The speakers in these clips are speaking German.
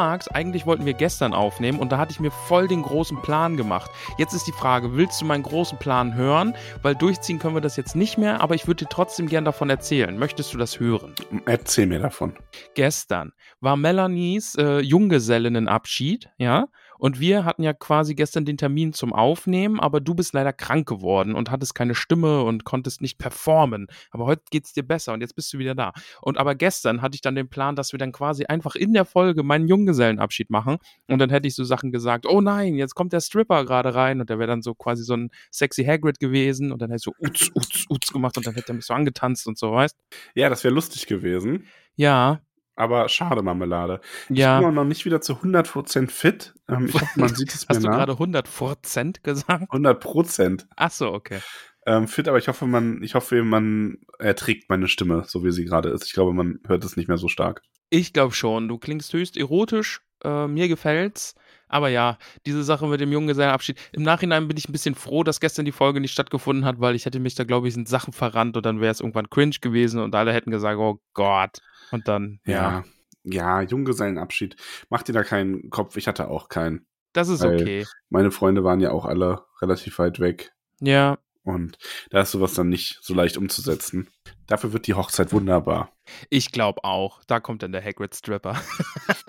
Magst, eigentlich wollten wir gestern aufnehmen und da hatte ich mir voll den großen Plan gemacht. Jetzt ist die Frage, willst du meinen großen Plan hören? Weil durchziehen können wir das jetzt nicht mehr, aber ich würde dir trotzdem gern davon erzählen. Möchtest du das hören? Erzähl mir davon. Gestern war Melanies äh, Junggesellinnenabschied, ja? Und wir hatten ja quasi gestern den Termin zum Aufnehmen, aber du bist leider krank geworden und hattest keine Stimme und konntest nicht performen. Aber heute geht's dir besser und jetzt bist du wieder da. Und aber gestern hatte ich dann den Plan, dass wir dann quasi einfach in der Folge meinen Junggesellenabschied machen. Und dann hätte ich so Sachen gesagt, oh nein, jetzt kommt der Stripper gerade rein und der wäre dann so quasi so ein sexy Hagrid gewesen und dann hätte ich so uts, uts, uts gemacht und dann hätte er mich so angetanzt und so, weißt? Ja, das wäre lustig gewesen. Ja, Aber schade, Marmelade. ja. Ich bin auch noch nicht wieder zu 100% fit. Ähm, ich hoffe, man sieht es mir Hast du gerade 100% gesagt? 100% Ach so, okay. ähm, fit, aber ich hoffe, man, ich hoffe, man erträgt meine Stimme, so wie sie gerade ist. Ich glaube, man hört es nicht mehr so stark. Ich glaube schon. Du klingst höchst erotisch. Äh, mir gefällt's. Aber ja, diese Sache mit dem Junggesellenabschied. Im Nachhinein bin ich ein bisschen froh, dass gestern die Folge nicht stattgefunden hat, weil ich hätte mich da, glaube ich, in Sachen verrannt und dann wäre es irgendwann cringe gewesen und alle hätten gesagt, oh Gott. Und dann, ja, Ja, ja, Junggesellenabschied. Mach dir da keinen Kopf. Ich hatte auch keinen. das ist okay. Meine Freunde waren ja auch alle relativ weit weg. Ja, Und da ist sowas dann nicht so leicht umzusetzen. Dafür wird die Hochzeit wunderbar. ich glaube auch. Da kommt dann der Hagrid Stripper.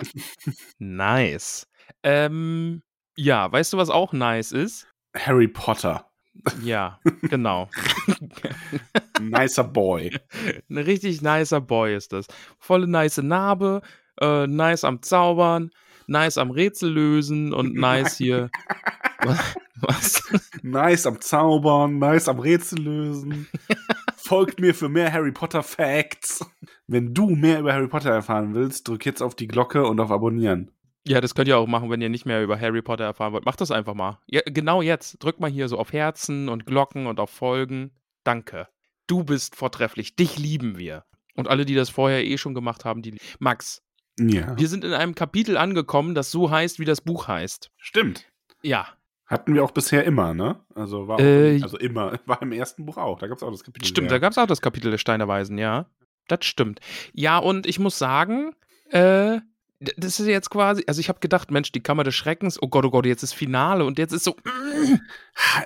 nice. Ähm, ja, weißt du, was auch nice ist? Harry Potter. Ja, genau. Nicer Boy. Ein richtig nicer Boy ist das. Volle nice Narbe, äh, nice am Zaubern, nice am Rätsel lösen und nice hier. Was? was? Nice am Zaubern, nice am Rätsel lösen. Folgt mir für mehr Harry Potter Facts. Wenn du mehr über Harry Potter erfahren willst, drück jetzt auf die Glocke und auf Abonnieren. Ja, das könnt ihr auch machen, wenn ihr nicht mehr über Harry Potter erfahren wollt. Macht das einfach mal. Ja, genau jetzt. Drückt mal hier so auf Herzen und Glocken und auf Folgen. Danke. Du bist vortrefflich. Dich lieben wir. Und alle, die das vorher eh schon gemacht haben, die. Max, Ja. wir sind in einem Kapitel angekommen, das so heißt, wie das Buch heißt. Stimmt. Ja. Hatten wir auch bisher immer, ne? Also war auch, Äh, also immer, war im ersten Buch auch. Da gab es auch das Kapitel. Stimmt, da sehr. gab es auch das Kapitel der Steinerweisen, ja. Das stimmt. Ja, und ich muss sagen, äh, das ist jetzt quasi, also ich habe gedacht, Mensch, die Kammer des Schreckens, oh Gott, oh Gott, jetzt ist Finale und jetzt ist so, mm,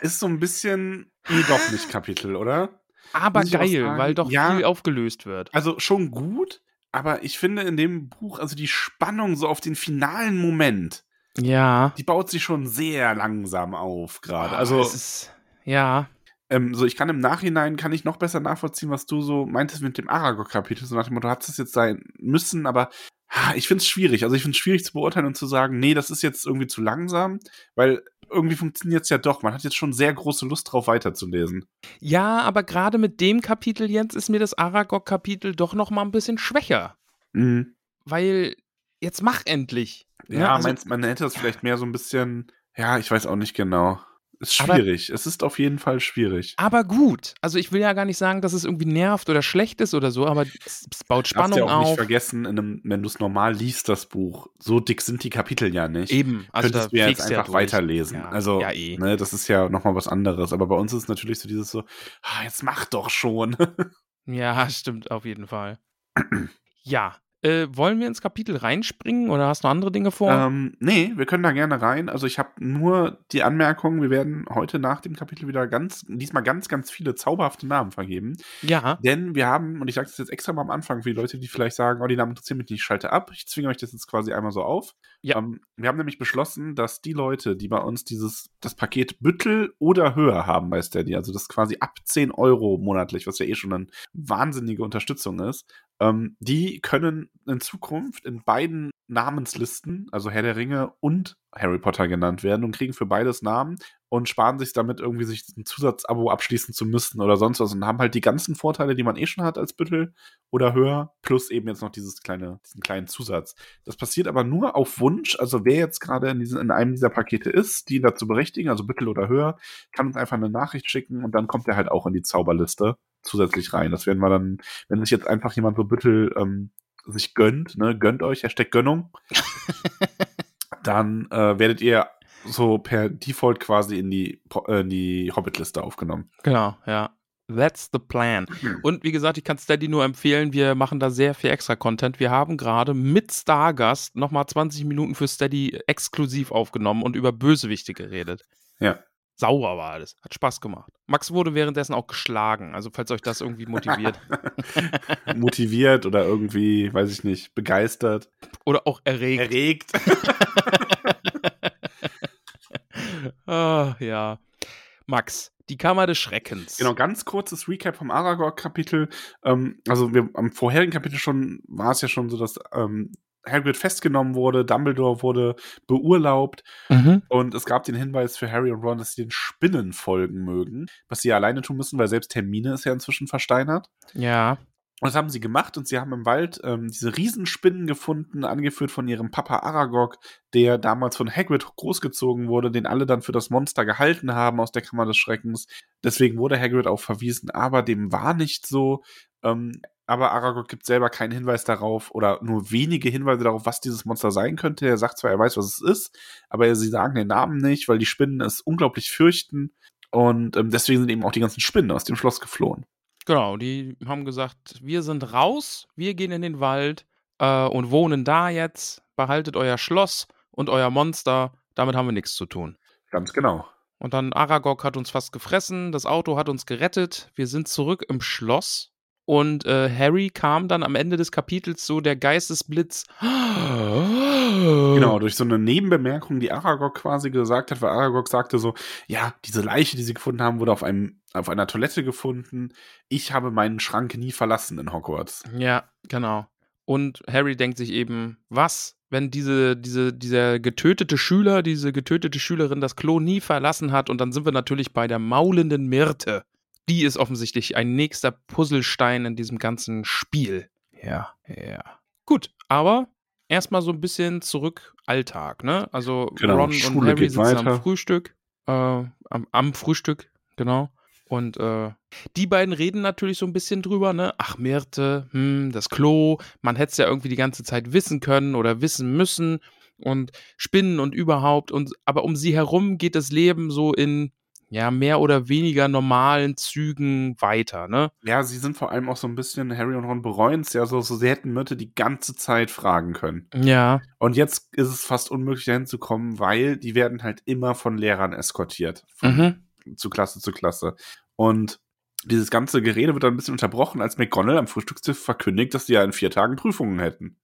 Ist so ein bisschen eh doch nicht Kapitel, oder? aber geil, weil doch ja. viel aufgelöst wird. Also schon gut, aber ich finde in dem Buch, also die Spannung so auf den finalen Moment, Ja. die baut sich schon sehr langsam auf gerade. Ah, Also ist, ja. ähm, so ich kann im Nachhinein kann ich noch besser nachvollziehen, was du so meintest mit dem Aragog-Kapitel. So nach dem Motto, hat es jetzt sein müssen, aber ah, ich finde es schwierig. Also ich finde es schwierig zu beurteilen und zu sagen, nee, das ist jetzt irgendwie zu langsam, weil irgendwie funktioniert es ja doch. Man hat jetzt schon sehr große Lust drauf, weiterzulesen. Ja, aber gerade mit dem Kapitel jetzt ist mir das Aragog-Kapitel doch noch mal ein bisschen schwächer. Mhm. Weil, jetzt mach endlich. Ja, Ne, also- meinst, man hätte das vielleicht mehr so ein bisschen, ja, ich weiß auch nicht genau. Ist Aber- schwierig. es ist auf jeden Fall schwierig. Aber gut. Also ich will ja gar nicht sagen, dass es irgendwie nervt oder schlecht ist oder so, aber es, es baut Darfst Spannung ja auch nicht auf. vergessen, in einem, wenn du es normal liest, das Buch, so dick sind die Kapitel ja nicht. Eben. Also Könntest du ja jetzt du einfach durch. weiterlesen. Ja, also, ja, eh. ne, das ist ja nochmal was anderes. Aber bei uns ist es natürlich so dieses so, ah, jetzt mach doch schon. Ja, stimmt auf jeden Fall. ja. Äh, wollen wir ins Kapitel reinspringen oder hast du andere Dinge vor? Ähm, nee, wir können da gerne rein. Also ich habe nur die Anmerkung, wir werden heute nach dem Kapitel wieder ganz, diesmal ganz, ganz viele zauberhafte Namen vergeben. ja. Denn wir haben, und ich sage das jetzt extra mal am Anfang für die Leute, die vielleicht sagen, oh, die Namen interessieren mich nicht, ich schalte ab. Ich zwinge euch das jetzt quasi einmal so auf. Ja. Ähm, wir haben nämlich beschlossen, dass die Leute, die bei uns dieses, das Paket Büttel oder höher haben bei Steady, also das quasi ab 10 Euro monatlich, was ja eh schon eine wahnsinnige Unterstützung ist, ähm, die können in Zukunft in beiden Namenslisten, also Herr der Ringe und Harry Potter genannt werden und kriegen für beides Namen und sparen sich damit irgendwie sich ein Zusatzabo abschließen zu müssen oder sonst was und haben halt die ganzen Vorteile, die man eh schon hat als Büttel oder höher, plus eben jetzt noch dieses kleine, diesen kleinen Zusatz. Das passiert aber nur auf Wunsch, also wer jetzt gerade in, diesen, in einem dieser Pakete ist, die dazu berechtigen, also Büttel oder höher, kann uns einfach eine Nachricht schicken und dann kommt er halt auch in die Zauberliste zusätzlich rein. Das werden wir dann, wenn sich jetzt einfach jemand so Büttel ähm, sich gönnt, ne, gönnt euch, Hashtag Gönnung, dann äh, werdet ihr so per Default quasi in die, äh, in die Hobbit-Liste aufgenommen. Genau, ja. That's the plan. Und wie gesagt, ich kann Steady nur empfehlen, wir machen da sehr viel extra Content. Wir haben gerade mit Stargast nochmal 20 Minuten für Steady exklusiv aufgenommen und über Bösewichte geredet. Ja. Sauber war alles. Hat Spaß gemacht. Max wurde währenddessen auch geschlagen. Also, falls euch das irgendwie motiviert. Motiviert oder irgendwie, weiß ich nicht, begeistert, Oder auch erregt. erregt. Ah, ja. Max, die Kammer des Schreckens. Genau, ganz kurzes Recap vom Aragog-Kapitel. Ähm, also wir, am vorherigen Kapitel schon war es ja schon so, dass ähm, Hagrid festgenommen wurde, Dumbledore wurde beurlaubt Mhm. und es gab den Hinweis für Harry und Ron, dass sie den Spinnen folgen mögen, was sie alleine tun müssen, weil selbst Hermine ist ja inzwischen versteinert. Ja. Und das haben sie gemacht und sie haben im Wald ähm, diese Riesenspinnen gefunden, angeführt von ihrem Papa Aragog, der damals von Hagrid großgezogen wurde, den alle dann für das Monster gehalten haben aus der Kammer des Schreckens. Deswegen wurde Hagrid auch verwiesen, aber dem war nicht so. Ähm, aber Aragog gibt selber keinen Hinweis darauf oder nur wenige Hinweise darauf, was dieses Monster sein könnte. Er sagt zwar, er weiß, was es ist, aber sie sagen den Namen nicht, weil die Spinnen es unglaublich fürchten. Und ähm, deswegen sind eben auch die ganzen Spinnen aus dem Schloss geflohen. Genau, die haben gesagt, wir sind raus, wir gehen in den Wald äh, und wohnen da jetzt, behaltet euer Schloss und euer Monster, damit haben wir nichts zu tun. Ganz genau. Und dann Aragog hat uns fast gefressen, das Auto hat uns gerettet, wir sind zurück im Schloss und äh, Harry kam dann am Ende des Kapitels so der Geistesblitz. Genau, durch so eine Nebenbemerkung, die Aragog quasi gesagt hat, weil Aragog sagte so, ja, diese Leiche, die sie gefunden haben, wurde auf einem, auf einer Toilette gefunden. Ich habe meinen Schrank nie verlassen in Hogwarts. Ja, genau. Und Harry denkt sich eben, was, wenn diese, diese, dieser getötete Schüler, diese getötete Schülerin das Klo nie verlassen hat und dann sind wir natürlich bei der maulenden Myrte. Die ist offensichtlich ein nächster Puzzlestein in diesem ganzen Spiel. Ja, ja. Gut, aber erstmal so ein bisschen zurück Alltag, ne? Also Genau, Ron und Schule Harry geht sitzen am weiter. Frühstück, äh, am, am Frühstück, genau. Und äh, die beiden reden natürlich so ein bisschen drüber, ne? Ach, Myrte, hm, das Klo, man hätte es ja irgendwie die ganze Zeit wissen können oder wissen müssen und Spinnen und überhaupt. Und aber um sie herum geht das Leben so in ja mehr oder weniger normalen Zügen weiter, ne? Ja, sie sind vor allem auch so ein bisschen, Harry und Ron bereuen es ja so, so, sie hätten Myrte die ganze Zeit fragen können. Ja, Und jetzt ist es fast unmöglich, dahin zu kommen, weil die werden halt immer von Lehrern eskortiert. Von mhm. zu Klasse zu Klasse. Und dieses ganze Gerede wird dann ein bisschen unterbrochen, als McGonagall am Frühstückstisch verkündigt, dass sie ja in vier Tagen Prüfungen hätten.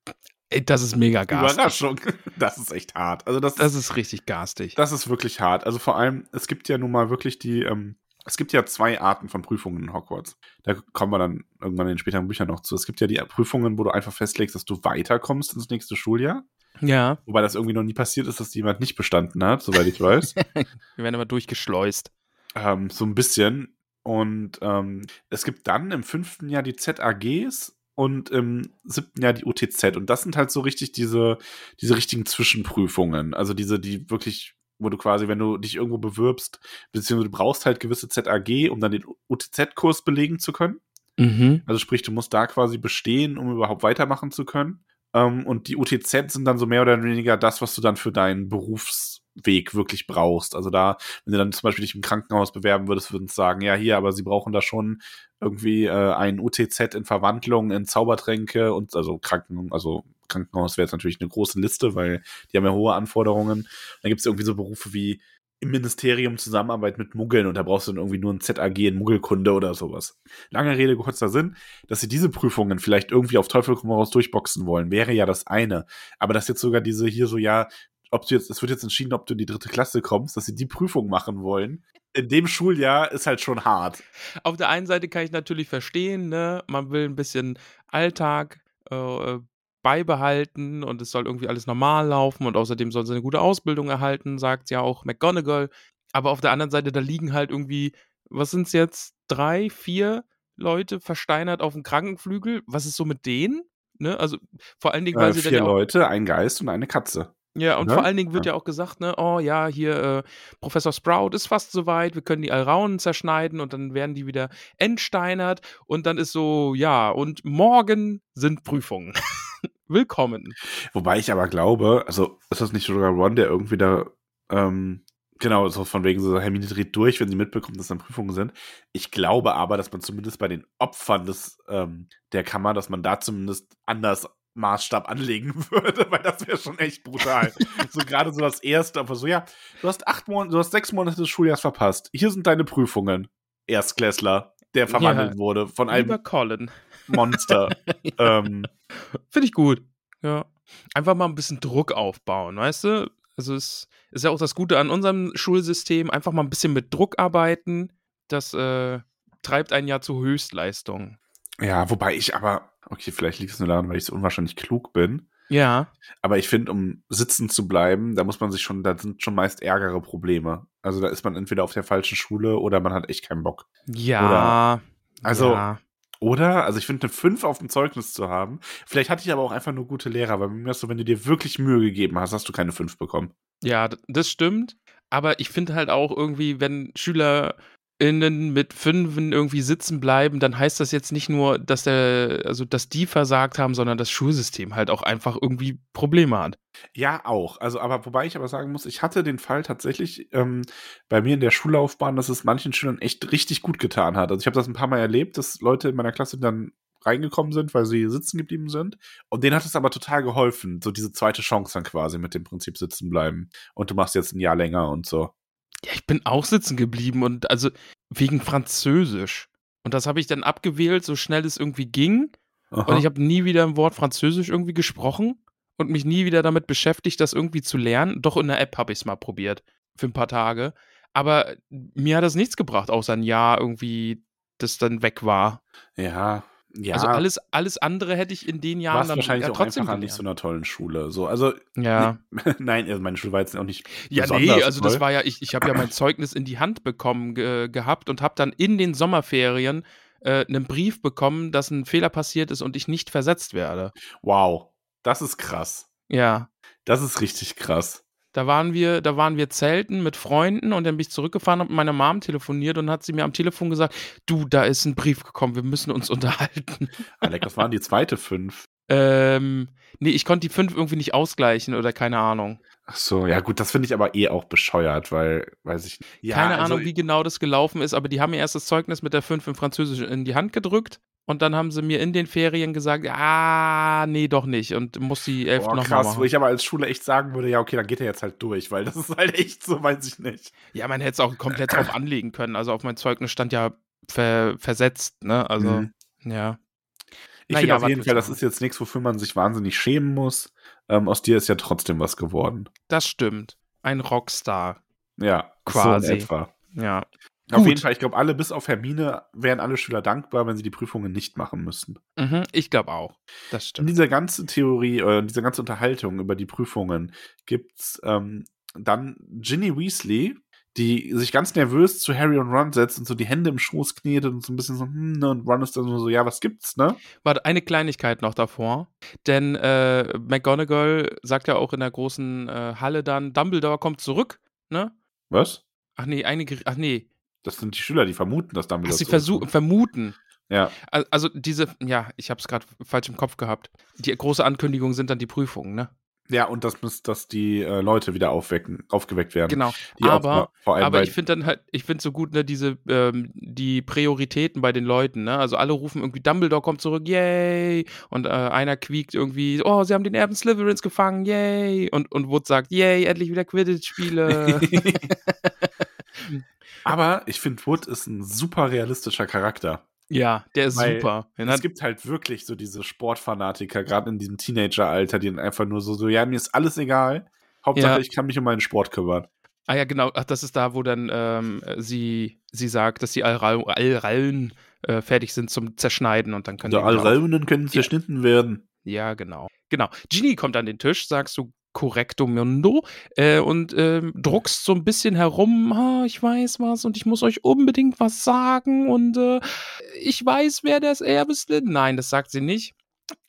Ey, das ist mega garstig. Überraschung. Das ist echt hart. Also das, Das ist richtig garstig. das ist wirklich hart. Also vor allem, es gibt ja nun mal wirklich die, ähm, es gibt ja zwei Arten von Prüfungen in Hogwarts. Da kommen wir dann irgendwann in den späteren Büchern noch zu. Es gibt ja die Prüfungen, wo du einfach festlegst, dass du weiterkommst ins nächste Schuljahr. Ja, Wobei das irgendwie noch nie passiert ist, dass jemand nicht bestanden hat, soweit ich weiß. wir werden immer durchgeschleust. ähm, so ein bisschen. Und ähm, es gibt dann im fünften Jahr die ZAGs und im siebten Jahr die UTZ. Und das sind halt so richtig diese, diese richtigen Zwischenprüfungen. Also diese, die wirklich, wo du quasi, wenn du dich irgendwo bewirbst, beziehungsweise du brauchst halt gewisse ZAG, um dann den UTZ-Kurs belegen zu können. Mhm. Also sprich, du musst da quasi bestehen, um überhaupt weitermachen zu können. Ähm, und die UTZ sind dann so mehr oder weniger das, was du dann für deinen Berufsweg wirklich brauchst. Also da, wenn du dann zum Beispiel dich im Krankenhaus bewerben würdest, würden sie sagen, ja, hier, aber sie brauchen da schon irgendwie äh, ein UTZ in Verwandlung, in Zaubertränke und also Kranken, also Krankenhaus wäre jetzt natürlich eine große Liste, weil die haben ja hohe Anforderungen. Dann gibt es irgendwie so Berufe wie im Ministerium Zusammenarbeit mit Muggeln und da brauchst du dann irgendwie nur ein ZAG in Muggelkunde oder sowas. Lange Rede, kurzer Sinn, dass sie diese Prüfungen vielleicht irgendwie auf Teufel komm raus durchboxen wollen, wäre ja das eine. Aber dass jetzt sogar diese hier so, ja, ob du jetzt, es wird jetzt entschieden, ob du in die dritte Klasse kommst, dass sie die Prüfung machen wollen. In dem Schuljahr ist halt schon hart. Auf der einen Seite kann ich natürlich verstehen, ne, man will ein bisschen Alltag äh, beibehalten und es soll irgendwie alles normal laufen und außerdem soll sie eine gute Ausbildung erhalten, sagt ja auch McGonagall. Aber auf der anderen Seite, da liegen halt irgendwie, was sind es jetzt, drei, vier Leute versteinert auf dem Krankenflügel. Was ist so mit denen? Ne? Also vor allen Dingen, weil Äh, sie dann vier ja auch, Leute, ein Geist und eine Katze. Ja, und ne? vor allen Dingen wird Ja. ja auch gesagt, ne, oh ja, hier äh, Professor Sprout ist fast soweit, wir können die Alraunen zerschneiden und dann werden die wieder entsteinert und dann ist so, ja, und morgen sind Prüfungen. Willkommen. Wobei ich aber glaube, also ist das nicht sogar Ron, der irgendwie da, ähm, genau, so von wegen so, Hermine dreht durch, wenn sie mitbekommt, dass dann Prüfungen sind. Ich glaube aber, dass man zumindest bei den Opfern des, ähm, der Kammer, dass man da zumindest anders Maßstab anlegen würde, weil das wäre schon echt brutal. so gerade so das erste, aber so, ja, du hast acht Monate, du hast sechs Monate des Schuljahres verpasst. Hier sind deine Prüfungen. Erstklässler, der verwandelt Ja, wurde von einem Colin. Monster. ähm, Finde ich gut. Ja. Einfach mal ein bisschen Druck aufbauen, weißt du? Also es ist ja auch das Gute an unserem Schulsystem, einfach mal ein bisschen mit Druck arbeiten. Das äh, treibt einen ja zu Höchstleistungen. Ja, wobei ich aber, okay, vielleicht liegt es nur daran, weil ich so unwahrscheinlich klug bin. Ja. Aber ich finde, um sitzen zu bleiben, da muss man sich schon, da sind schon meist ärgere Probleme. Also da ist man entweder auf der falschen Schule oder man hat echt keinen Bock. Ja. Also- ja. Oder? Also ich finde, eine 5 auf dem Zeugnis zu haben. Vielleicht hatte ich aber auch einfach nur gute Lehrer, weil mir so, wenn du dir wirklich Mühe gegeben hast, hast du keine 5 bekommen. Ja, das stimmt. Aber ich finde halt auch irgendwie, wenn SchülerInnen mit Fünfen irgendwie sitzen bleiben, dann heißt das jetzt nicht nur, dass der, also dass die versagt haben, sondern das Schulsystem halt auch einfach irgendwie Probleme hat. Ja, auch. Also, aber wobei ich aber sagen muss, ich hatte den Fall tatsächlich ähm, bei mir in der Schullaufbahn, dass es manchen Schülern echt richtig gut getan hat. Also ich habe das ein paar Mal erlebt, dass Leute in meiner Klasse dann reingekommen sind, weil sie sitzen geblieben sind. Und denen hat es aber total geholfen. So diese zweite Chance dann quasi mit dem Prinzip sitzen bleiben. Und du machst jetzt ein Jahr länger und so. Ja, ich bin auch sitzen geblieben und also wegen Französisch. Und das habe ich dann abgewählt, so schnell es irgendwie ging. Aha. Und ich habe nie wieder ein Wort Französisch irgendwie gesprochen und mich nie wieder damit beschäftigt, das irgendwie zu lernen. Doch in der App habe ich es mal probiert. Für ein paar Tage. Aber mir hat das nichts gebracht, außer ein Jahr irgendwie, das dann weg war. ja, ja. Also alles, alles andere hätte ich in den Jahren warst dann wahrscheinlich ja, auch trotzdem einfach an nicht so einer tollen Schule. So, also, Ja. nein, also meine Schule war jetzt auch nicht Ja, nee, also das toll. war ja, ich, ich habe ja mein Zeugnis in die Hand bekommen ge gehabt und habe dann in den Sommerferien äh, einen Brief bekommen, dass ein Fehler passiert ist und ich nicht versetzt werde. Wow, das ist krass. Ja. Das ist richtig krass. Da waren wir, da waren wir zelten mit Freunden und dann bin ich zurückgefahren, habe mit meiner Mom telefoniert und hat sie mir am Telefon gesagt, du, da ist ein Brief gekommen, wir müssen uns unterhalten. Alec, was waren die zweite fünf? ähm, nee, ich konnte die fünf irgendwie nicht ausgleichen oder keine Ahnung. Ach so, ja gut, das finde ich aber eh auch bescheuert, weil, weiß ich. Ja, keine also, Ahnung, wie genau das gelaufen ist, aber die haben mir erst das Zeugnis mit der 5 in Französisch in die Hand gedrückt und dann haben sie mir in den Ferien gesagt, ah, nee, doch nicht und muss die 11 Boah, nochmal krass, wo machen. ich aber als Schule echt sagen würde, ja, okay, dann geht er jetzt halt durch, weil das ist halt echt so, weiß ich nicht. Ja, man hätte es auch komplett drauf anlegen können. Also auf mein Zeugnis stand ja ver versetzt, ne? Also, Mhm. ja. Ich Na finde auf jeden Fall, das machen? ist jetzt nichts, wofür man sich wahnsinnig schämen muss. Ähm, aus dir ist ja trotzdem was geworden. Das stimmt. Ein Rockstar. Ja, Quasi. so etwa. Ja. Auf Gut. jeden Fall, ich glaube, alle bis auf Hermine wären alle Schüler dankbar, wenn sie die Prüfungen nicht machen müssten. Mhm, ich glaube auch. Das In stimmt. dieser ganzen Theorie, äh, in dieser ganzen Unterhaltung über die Prüfungen gibt's ähm, dann Ginny Weasley, die sich ganz nervös zu Harry und Ron setzt und so die Hände im Schoß knetet und so ein bisschen so, hm, ne, und Ron ist dann nur so, ja, was gibt's, ne? Warte, eine Kleinigkeit noch davor. Denn äh, McGonagall sagt ja auch in der großen äh, Halle dann, Dumbledore kommt zurück, ne? Was? Ach nee, einige, ach nee, Das sind die Schüler, die vermuten, dass ach, Dumbledore sie versuchen, vermuten. Ja. Al- Also diese, ja, ich habe es gerade falsch im Kopf gehabt. Die große Ankündigung sind dann die Prüfungen, ne? Ja, und das muss, dass die äh, Leute wieder aufwecken, aufgeweckt werden. Genau. Aber vor allem aber ich finde dann halt, ich finde so gut, ne, diese, ähm, die Prioritäten bei den Leuten, ne? Also alle rufen irgendwie, Dumbledore kommt zurück, yay! Und äh, einer quiekt irgendwie, oh, sie haben den Erben Slytherins gefangen, yay! Und, und Wood sagt, yay, endlich wieder Quidditch-Spiele. Aber ich finde, Wood ist ein super realistischer Charakter. ja, der ist Weil super. Es gibt halt wirklich so diese Sportfanatiker, gerade in diesem Teenageralter, die dann einfach nur so, so, ja, mir ist alles egal. Hauptsache, Ja. ich kann mich um meinen Sport kümmern. ah ja, genau, ach, das ist da, wo dann ähm, sie, sie sagt, dass die Alrallen äh, fertig sind zum Zerschneiden und dann können Die Alraunen können zerschnitten werden. Ja, genau. Genau. Ginny kommt an den Tisch, sagst du correcto mundo äh, und ähm, druckst so ein bisschen herum, ah, ich weiß was und ich muss euch unbedingt was sagen und äh, ich weiß, wer das Erbe ist. Nein, das sagt sie nicht.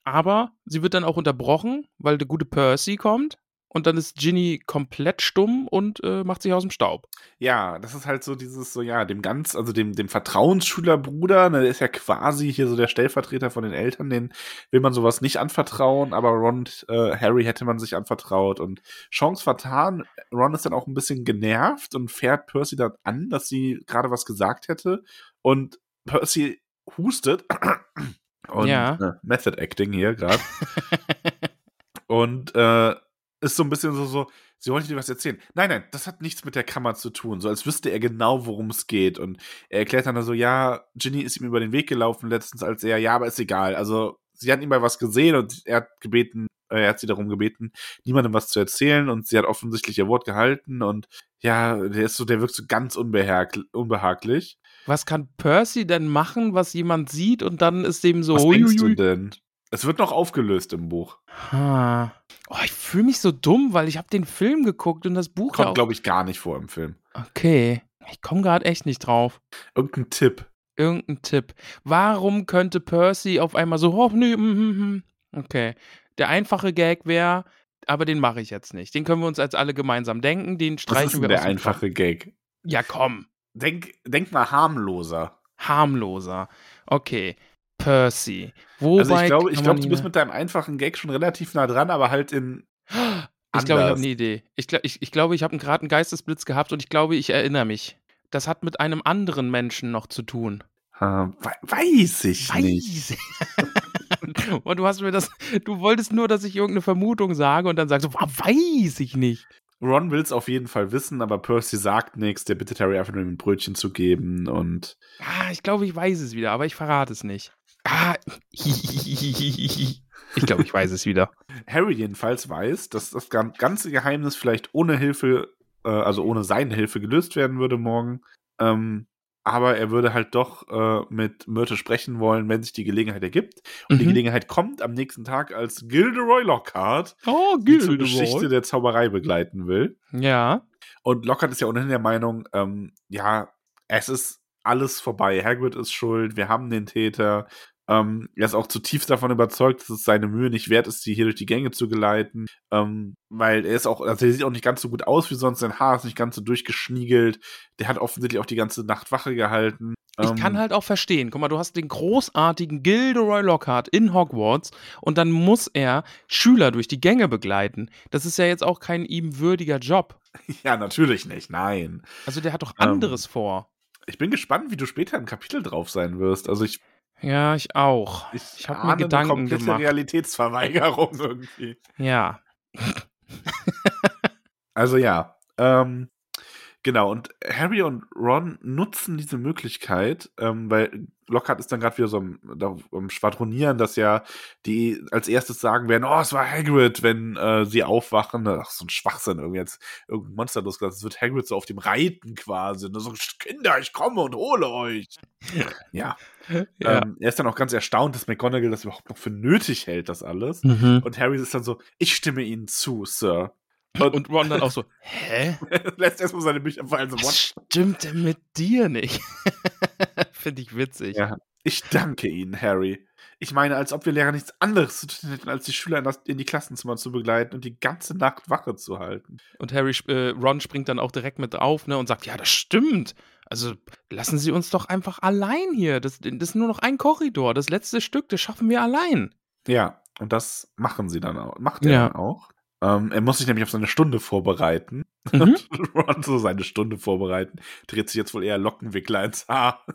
Aber sie wird dann auch unterbrochen, weil der gute Percy kommt und dann ist Ginny komplett stumm und äh, macht sich aus dem Staub. Ja, das ist halt so dieses, so, ja, dem ganz, also dem, dem Vertrauensschülerbruder, ne, der ist ja quasi hier so der Stellvertreter von den Eltern, den will man sowas nicht anvertrauen, aber Ron und äh, Harry hätte man sich anvertraut und Chance vertan. Ron ist dann auch ein bisschen genervt und fährt Percy dann an, dass sie gerade was gesagt hätte und Percy hustet und Ja. äh, Method Acting hier gerade und äh, ist so ein bisschen so, so, sie wollte dir was erzählen. Nein, nein, das hat nichts mit der Kammer zu tun. So als wüsste er genau, worum es geht. Und er erklärt dann so, ja, Ginny ist ihm über den Weg gelaufen letztens als er, ja, aber ist egal. Also, sie hat ihm bei was gesehen und er hat gebeten, äh, er hat sie darum gebeten, niemandem was zu erzählen und sie hat offensichtlich ihr Wort gehalten und ja, der ist so, der wirkt so ganz unbehag unbehaglich. Was kann Percy denn machen, was jemand sieht und dann ist dem so. Was denkst du denn? Es wird noch aufgelöst im Buch. Ha. Oh, ich fühle mich so dumm, weil ich habe den Film geguckt und das Buch Kommt, glaube ich, gar nicht vor im Film. Okay, ich komme gerade echt nicht drauf. Irgendein Tipp. Irgendein Tipp. Warum könnte Percy auf einmal so, oh, nee, mm, mm, okay. Der einfache Gag wäre, aber den mache ich jetzt nicht. Den können wir uns als alle gemeinsam denken, den Was ist streichen denn wir der einfache Gag? Kopf. Ja, komm. Denk, denk mal harmloser. Harmloser. Okay. Percy. Wobei Also ich glaube, ich glaube, man du bist mit deinem einfachen Gag schon relativ nah dran, aber halt in Ich glaube, ich habe eine Idee. Ich, glaub, ich, ich glaube, ich habe gerade einen Geistesblitz gehabt und ich glaube, ich erinnere mich. Das hat mit einem anderen Menschen noch zu tun. we- weiß ich nicht. Weiß. und du hast mir das, du wolltest nur, dass ich irgendeine Vermutung sage und dann sagst du, "Ah, weiß ich nicht. Ron will es auf jeden Fall wissen, aber Percy sagt nichts. Der bittet Harry einfach nur ihm ein Brötchen zu geben und Ah, ich glaube, ich weiß es wieder, aber ich verrate es nicht. Ah, ich glaube, ich weiß es wieder. Harry jedenfalls weiß, dass das gan- ganze Geheimnis vielleicht ohne Hilfe, äh, also ohne seine Hilfe gelöst werden würde morgen. Ähm, aber er würde halt doch äh, mit Myrte sprechen wollen, wenn sich die Gelegenheit ergibt. Und die Mhm. Gelegenheit kommt am nächsten Tag, als Gilderoy Lockhart Oh, die zur Geschichte der Zauberei begleiten will. Ja. Und Lockhart ist ja ohnehin der Meinung, ähm, ja, es ist alles vorbei. Hagrid ist schuld, wir haben den Täter. Ähm, er ist auch zutiefst davon überzeugt, dass es seine Mühe nicht wert ist, sie hier durch die Gänge zu geleiten. Ähm, weil er ist auch, also er sieht auch nicht ganz so gut aus wie sonst, sein Haar ist nicht ganz so durchgeschniegelt. Der hat offensichtlich auch die ganze Nacht Wache gehalten. Ich Ähm, kann halt auch verstehen. Guck mal, du hast den großartigen Gilderoy Lockhart in Hogwarts und dann muss er Schüler durch die Gänge begleiten. Das ist ja jetzt auch kein ihm würdiger Job. Ja, natürlich nicht, nein. Also der hat doch Ähm, anderes vor. Ich bin gespannt, wie du später im Kapitel drauf sein wirst. Also ich, Ja, ich auch. ich, Ich hab mir ahne eine Gedanken komplette gemacht. Realitätsverweigerung irgendwie. Ja. Also ja, ähm, genau. Und Harry und Ron nutzen diese Möglichkeit, ähm, weil Lockhart ist dann gerade wieder so am, da, am Schwadronieren, dass ja die als erstes sagen werden, oh, es war Hagrid, wenn äh, sie aufwachen. Ach, so ein Schwachsinn irgendwie jetzt irgendein Monster losgelassen. Es wird Hagrid so auf dem Reiten quasi. Und so, Kinder, ich komme und hole euch. ja. ja. Ähm, er ist dann auch ganz erstaunt, dass McGonagall das überhaupt noch für nötig hält, das alles. Mhm. Und Harry ist dann so, ich stimme Ihnen zu, Sir. Und Ron dann auch so, hä? lässt erstmal seine Bücher fallen. So, Was stimmt denn mit dir nicht? Finde ich witzig. Ja. Ich danke Ihnen, Harry. Ich meine, als ob wir Lehrer nichts anderes zu tun hätten, als die Schüler in, das, in die Klassenzimmer zu begleiten und die ganze Nacht Wache zu halten. Und Harry, äh, Ron springt dann auch direkt mit auf ne, und sagt, ja, das stimmt. also lassen Sie uns doch einfach allein hier. Das, das ist nur noch ein Korridor. Das letzte Stück, das schaffen wir allein. Ja, und das machen sie dann auch. Macht er Ja. dann auch. Ähm, er muss sich nämlich auf seine Stunde vorbereiten. Mhm. Und Ron so seine Stunde vorbereiten. Dreht sich jetzt wohl eher Lockenwickler ins Haar.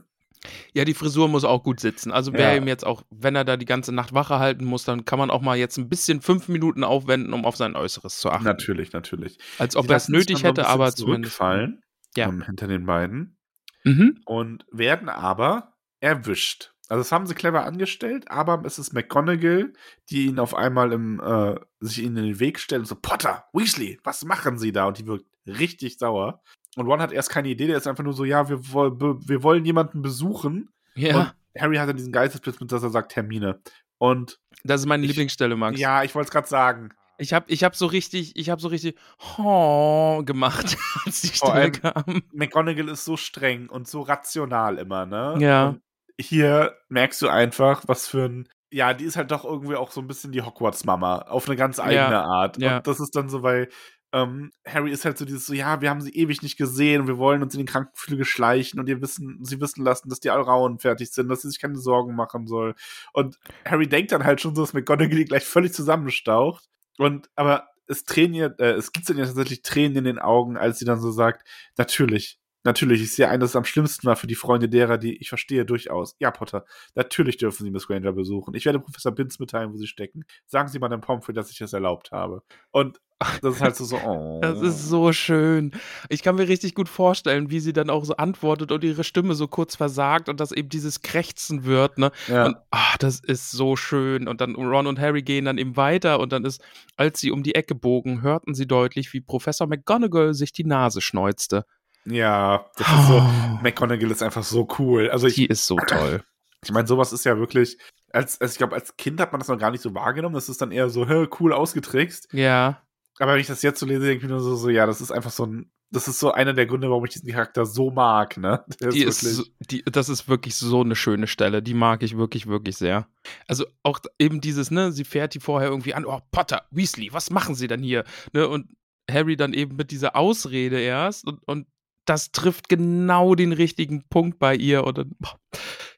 Ja, die Frisur muss auch gut sitzen. Also wer Ja. ihm jetzt auch, wenn er da die ganze Nacht Wache halten muss, dann kann man auch mal jetzt ein bisschen fünf Minuten aufwenden, um auf sein Äußeres zu achten. Natürlich, natürlich. Als ob er es nötig hätte, aber zumindest. zurückfallen Ja. ähm, hinter den beiden Mhm. und werden aber erwischt. Also das haben sie clever angestellt, aber es ist McGonagall, die ihn auf einmal im, äh, sich ihnen in den Weg stellt und so, Potter, Weasley, was machen sie da? Und die wirkt richtig sauer. Und Ron hat erst keine Idee, der ist einfach nur so, ja, wir, wir wollen jemanden besuchen. Ja, Und Harry hat dann diesen Geistesblitz mit, dass er sagt Hermine. Und das ist meine ich- Lieblingsstelle, Max. ja, ich wollte es gerade sagen. Ich habe ich hab so richtig, ich habe so richtig oh, gemacht, als die Stelle kam. McGonagall ist so streng und so rational immer, ne? Ja. Und hier merkst du einfach, was für ein. Ja, die ist halt doch irgendwie auch so ein bisschen die Hogwarts-Mama. Auf eine ganz eigene Ja, Art. ja. Und das ist dann so, weil ähm, Harry ist halt so dieses so, ja, wir haben sie ewig nicht gesehen und wir wollen uns in den Krankenflügel schleichen und ihr wissen, sie wissen lassen, dass die Alrauen fertig sind, dass sie sich keine Sorgen machen soll. Und Harry denkt dann halt schon so, dass McGonagall gleich völlig zusammenstaucht. Und aber es Tränen ihr, äh, es gibt dann ja tatsächlich Tränen in den Augen, als sie dann so sagt, natürlich, natürlich, ich sehe ein, dass es am schlimmsten war für die Freunde derer, die ich verstehe durchaus. Ja, Potter, natürlich dürfen Sie Miss Granger besuchen. Ich werde Professor Binz mitteilen, wo Sie stecken. Sagen Sie Madame Pomfrey, dass ich das erlaubt habe. Und das ist halt so, so oh. Das ist so schön. Ich kann mir richtig gut vorstellen, wie sie dann auch so antwortet und ihre Stimme so kurz versagt und dass eben dieses Krächzen wird, ne? ja. Und ah, das ist so schön. Und dann Ron und Harry gehen dann eben weiter und dann ist, als sie um die Ecke bogen, hörten sie deutlich, wie Professor McGonagall sich die Nase schneuzte. Ja, das ist so. Oh, McGonagall ist einfach so cool. Also ich, die ist so toll. ich meine, sowas ist ja wirklich, als, als ich glaube, als Kind hat man das noch gar nicht so wahrgenommen. Das ist dann eher so, hä, cool ausgetrickst. Ja, Aber wenn ich das jetzt so lese, denke ich mir nur so, so, ja, das ist einfach so ein, das ist so einer der Gründe, warum ich diesen Charakter so mag, ne? Der die ist, die, das ist wirklich so eine schöne Stelle. Die mag ich wirklich, wirklich sehr. Also auch eben dieses, ne, sie fährt die vorher irgendwie an, oh, Potter, Weasley, was machen sie denn hier? Ne, und Harry dann eben mit dieser Ausrede erst und, und das trifft genau den richtigen Punkt bei ihr und dann, boah,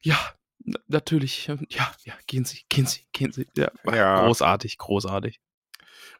ja, natürlich, ja, ja, gehen Sie, gehen Sie, gehen Sie. Ja, Ja. großartig, großartig.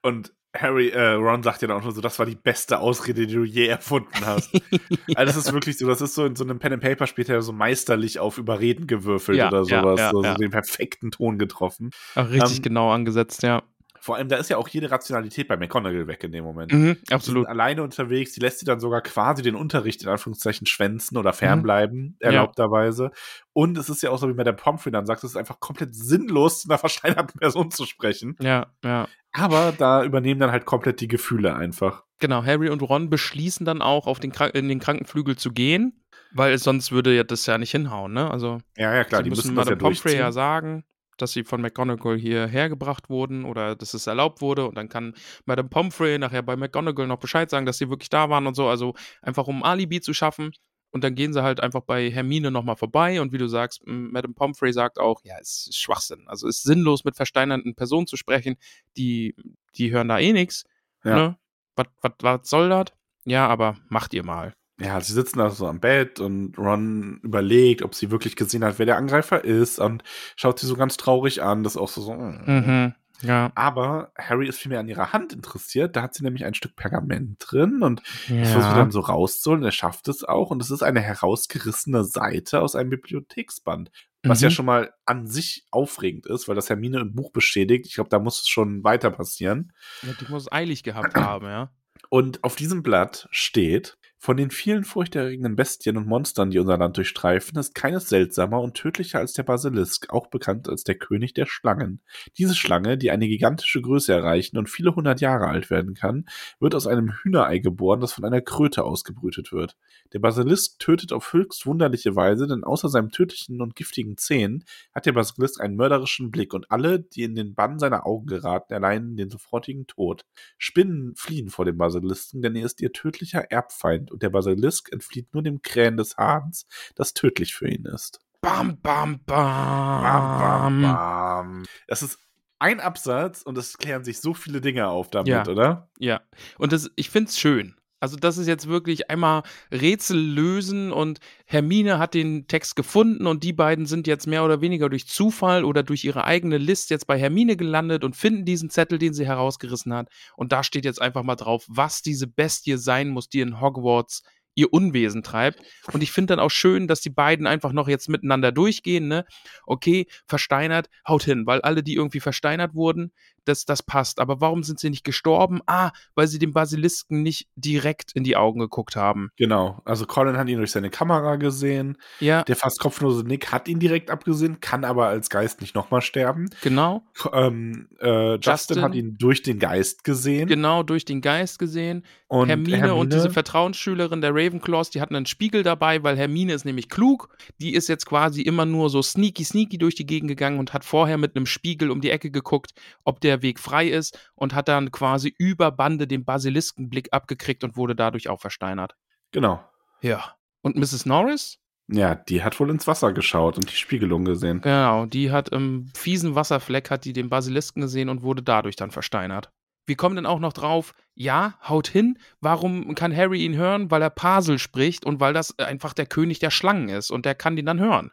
Und Harry, äh, Ron sagt ja dann auch nur so, das war die beste Ausrede, die du je erfunden hast. also das ist wirklich so, das ist so in so einem Pen and Paper später so meisterlich auf Überreden gewürfelt Ja, oder sowas, ja, so, ja. so den perfekten Ton getroffen. Auch richtig Ähm, genau angesetzt, ja. Vor allem, da ist ja auch jede Rationalität bei McGonagall weg in dem Moment. Mhm, absolut. alleine unterwegs, die lässt sie dann sogar quasi den Unterricht in Anführungszeichen schwänzen oder fernbleiben, erlaubterweise. Und es ist ja auch so, wie Madame Pomfrey dann sagt, es ist einfach komplett sinnlos, zu einer versteinerten Person zu sprechen. Ja, ja. Aber da übernehmen dann halt komplett die Gefühle einfach. Genau, Harry und Ron beschließen dann auch, auf den in den Krankenflügel zu gehen, weil sonst würde ja das ja nicht hinhauen, ne? Also Ja, ja, klar, die müssen müssen das ja Pomfrey ja sagen, dass sie von McGonagall hierher gebracht wurden oder dass es erlaubt wurde und dann kann Madame Pomfrey nachher bei McGonagall noch Bescheid sagen, dass sie wirklich da waren und so, also einfach um Alibi zu schaffen. Und dann gehen sie halt einfach bei Hermine nochmal vorbei und wie du sagst, Madame Pomfrey sagt auch, ja, es ist Schwachsinn. Also es ist sinnlos, mit versteinernden Personen zu sprechen, die, die hören da eh nichts. Ja. Ne? Was soll das? Ja, aber macht ihr mal. Ja, sie sitzen da so am Bett und Ron überlegt, ob sie wirklich gesehen hat, wer der Angreifer ist und schaut sie so ganz traurig an. Das ist auch so, so mm. Mhm. Ja. Aber Harry ist vielmehr an ihrer Hand interessiert. Da hat sie nämlich ein Stück Pergament drin und ja. versucht dann so rauszuholen. Er schafft es auch. Und es ist eine herausgerissene Seite aus einem Bibliotheksband. Was Mhm. ja schon mal an sich aufregend ist, weil das Hermine ein Buch beschädigt. Ich glaube, da muss es schon weiter passieren. Ja, die muss es eilig gehabt haben, ja. Und auf diesem Blatt steht, von den vielen furchterregenden Bestien und Monstern, die unser Land durchstreifen, ist keines seltsamer und tödlicher als der Basilisk, auch bekannt als der König der Schlangen. Diese Schlange, die eine gigantische Größe erreichen und viele hundert Jahre alt werden kann, wird aus einem Hühnerei geboren, das von einer Kröte ausgebrütet wird. Der Basilisk tötet auf höchst wunderliche Weise, denn außer seinem tödlichen und giftigen Zähnen hat der Basilisk einen mörderischen Blick und alle, die in den Bann seiner Augen geraten, erleiden den sofortigen Tod. Spinnen fliehen vor dem Basilisken, denn er ist ihr tödlicher Erbfeind und der Basilisk entflieht nur dem Krähen des Hahns, das tödlich für ihn ist. Bam, bam, bam. Bam, bam, bam. Das ist ein Absatz und es klären sich so viele Dinge auf damit, Ja. oder? Ja. Und das, ich finde es schön. Also das ist jetzt wirklich einmal Rätsel lösen und Hermine hat den Text gefunden und die beiden sind jetzt mehr oder weniger durch Zufall oder durch ihre eigene List jetzt bei Hermine gelandet und finden diesen Zettel, den sie herausgerissen hat. Und da steht jetzt einfach mal drauf, was diese Bestie sein muss, die in Hogwarts ihr Unwesen treibt. Und ich finde dann auch schön, dass die beiden einfach noch jetzt miteinander durchgehen, ne? Okay, versteinert, haut hin, weil alle, die irgendwie versteinert wurden, das, das passt. Aber warum sind sie nicht gestorben? Ah, weil sie dem Basilisken nicht direkt in die Augen geguckt haben. Genau. Also Colin hat ihn durch seine Kamera gesehen. Ja. Der fast kopflose Nick hat ihn direkt abgesehen, kann aber als Geist nicht nochmal sterben. Genau. Ähm, äh, Justin, Justin. hat ihn durch den Geist gesehen. Genau, durch den Geist gesehen. Und Hermine, und diese Vertrauensschülerin der Ravenclaws, die hatten einen Spiegel dabei, weil Hermine ist nämlich klug. Die ist jetzt quasi immer nur so sneaky, sneaky durch die Gegend gegangen und hat vorher mit einem Spiegel um die Ecke geguckt, ob der Weg frei ist und hat dann quasi über Bande den Basiliskenblick abgekriegt und wurde dadurch auch versteinert. Genau. Ja. Und Mrs. Norris? Ja, die hat wohl ins Wasser geschaut und die Spiegelung gesehen. Genau, die hat im fiesen Wasserfleck hat die den Basilisken gesehen und wurde dadurch dann versteinert. Wir kommen dann auch noch drauf, ja, haut hin, warum kann Harry ihn hören? Weil er Pasel spricht und weil das einfach der König der Schlangen ist und der kann den dann hören.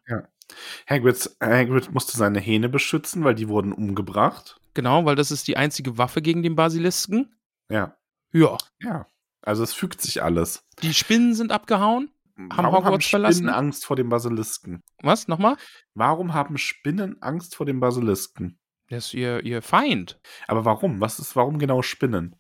Hagrid, Hagrid musste seine Hähne beschützen, weil die wurden umgebracht. Genau, weil das ist die einzige Waffe gegen den Basilisken. Ja. Ja. Ja. Also es fügt sich alles. Die Spinnen sind abgehauen. Warum Hogwarts haben verlassen? Spinnen Angst vor dem Basilisken? Was? Nochmal? Warum haben Spinnen Angst vor dem Basilisken? Das ist ihr, ihr Feind. Aber warum? Was ist, warum genau Spinnen?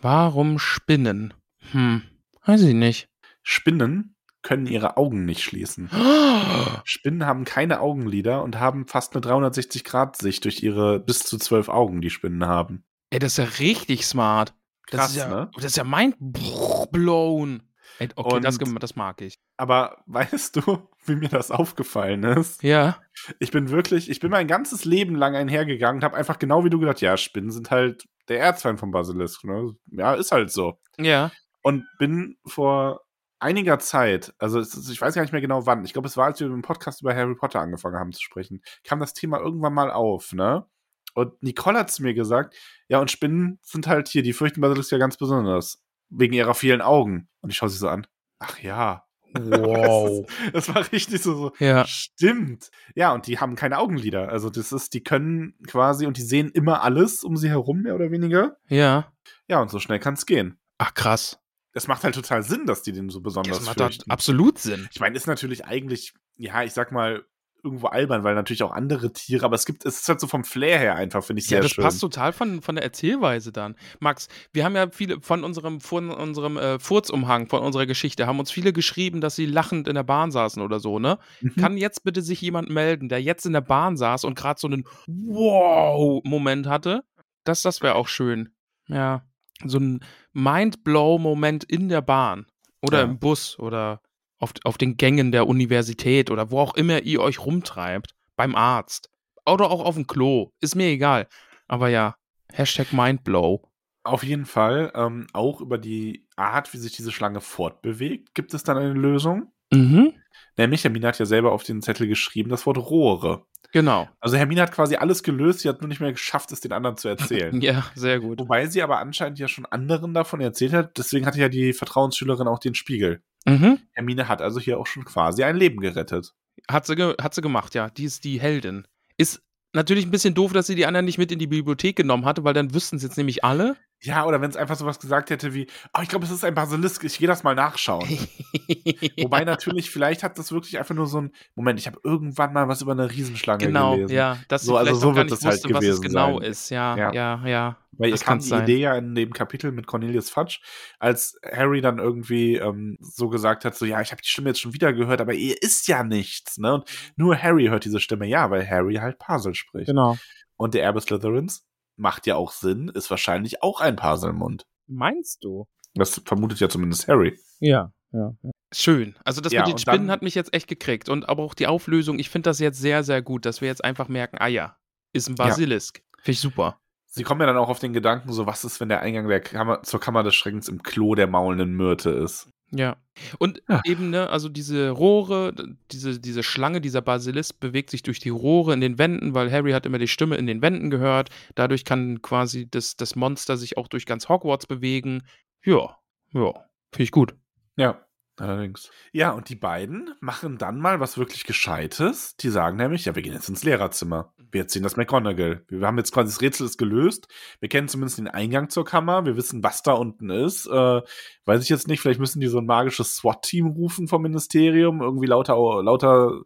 Warum Spinnen? Hm, weiß ich nicht. Spinnen können ihre Augen nicht schließen. Spinnen haben keine Augenlider und haben fast eine 360-Grad-Sicht durch ihre bis zu zwölf Augen, die Spinnen haben. Ey, das ist ja richtig smart. Das Krass, ist ja, ne? Das ist ja mindblown. Ey, okay, das, Und- das mag ich. Aber weißt du, wie mir das aufgefallen ist? Ja. Ich bin wirklich, ich bin mein ganzes Leben lang einhergegangen und habe einfach genau wie du gedacht, ja, Spinnen sind halt der Erzfeind vom Basilisk. Ne? Ja, ist halt so. Ja. Und bin vor einiger Zeit, also es ich weiß gar nicht mehr genau wann, ich glaube, es war, als wir im Podcast über Harry Potter angefangen haben zu sprechen, kam das Thema irgendwann mal auf, ne? Und Nicole hat zu mir gesagt, ja, und Spinnen sind halt hier, die fürchten Basilisk ja ganz besonders. Wegen ihrer vielen Augen. Und ich schaue sie so an. Ach ja. Wow. Das war richtig so, so ja. Stimmt. Ja, und die haben keine Augenlider. Also das ist, die können quasi und die sehen immer alles um sie herum, mehr oder weniger. Ja. Ja, und so schnell kann es gehen. Ach, krass. Es macht halt total Sinn, dass die den so besonders Das macht fürchten. absolut Sinn. Ich meine, ist natürlich eigentlich, ja, ich sag mal, irgendwo albern, weil natürlich auch andere Tiere, aber es gibt, es ist halt so vom Flair her einfach, finde ich sehr Ja, das schön. passt total von, von der Erzählweise dann. Max, wir haben ja viele von unserem, von unserem äh, Furzumhang, von unserer Geschichte, haben uns viele geschrieben, dass sie lachend in der Bahn saßen oder so, ne? Mhm. Kann jetzt bitte sich jemand melden, der jetzt in der Bahn saß und gerade so einen Wow-Moment hatte? Das, das wäre auch schön. Ja. So ein Mind-Blow-Moment in der Bahn. Oder Ja. im Bus oder auf, auf den Gängen der Universität oder wo auch immer ihr euch rumtreibt. Beim Arzt. Oder auch auf dem Klo. Ist mir egal. Aber ja, Hashtag Mindblow. Auf jeden Fall, ähm, auch über die Art, wie sich diese Schlange fortbewegt, gibt es dann eine Lösung. Mhm. Nämlich, Hermine hat ja selber auf den Zettel geschrieben, das Wort Rohre. Genau. Also Hermine hat quasi alles gelöst, sie hat nur nicht mehr geschafft, es den anderen zu erzählen. Ja, sehr gut. Wobei sie aber anscheinend ja schon anderen davon erzählt hat, deswegen hatte ja die Vertrauensschülerin auch den Spiegel. Mhm. Hermine hat also hier auch schon quasi ein Leben gerettet. Hat sie, ge hat sie gemacht, ja. Die ist die Heldin. Ist natürlich ein bisschen doof, dass sie die anderen nicht mit in die Bibliothek genommen hatte, weil dann wüssten es jetzt nämlich alle. Ja, oder wenn es einfach sowas gesagt hätte wie, oh, ich glaube, es ist ein Basilisk, ich gehe das mal nachschauen. Wobei natürlich, vielleicht hat das wirklich einfach nur so ein, Moment, ich habe irgendwann mal was über eine Riesenschlange genau, gelesen. ja. Dass So, also so wird es halt wusste, was es gewesen genau sein. ist. Ja, Ja. ja, ja. Weil Das kam kann's die sein. Idee ja in dem Kapitel mit Cornelius Fudge, als Harry dann irgendwie ähm, so gesagt hat, so ja, ich habe die Stimme jetzt schon wieder gehört, aber ihr ist ja nichts, ne? Und nur Harry hört diese Stimme, ja, weil Harry halt Parsel spricht. Genau. Und der Erbe Slytherins macht ja auch Sinn, ist wahrscheinlich auch ein Parselmund. Meinst du? Das vermutet ja zumindest Harry. Ja, ja. Schön. Also das Ja, mit den Spinnen dann- hat mich jetzt echt gekriegt. Und aber auch die Auflösung, ich finde das jetzt sehr, sehr gut, dass wir jetzt einfach merken, ah ja, ist ein Ja. Basilisk. Finde ich super. Sie kommen ja dann auch auf den Gedanken, so was ist, wenn der Eingang der Kammer, zur Kammer des Schreckens im Klo der maulenden Myrte ist. Ja. Und Ja. eben, ne, also diese Rohre, diese, diese Schlange, dieser Basilisk bewegt sich durch die Rohre in den Wänden, weil Harry hat immer die Stimme in den Wänden gehört. Dadurch kann quasi das, das Monster sich auch durch ganz Hogwarts bewegen. Ja, ja. Finde ich gut. Ja, allerdings. Ja, und die beiden machen dann mal was wirklich Gescheites. Die sagen nämlich, ja, wir gehen jetzt ins Lehrerzimmer. Wir erzählen das McGonagall. Wir haben jetzt quasi das Rätsel ist gelöst. Wir kennen zumindest den Eingang zur Kammer. Wir wissen, was da unten ist. Äh, weiß ich jetzt nicht. Vielleicht müssen die so ein magisches SWAT-Team rufen vom Ministerium. Irgendwie lauter, lauter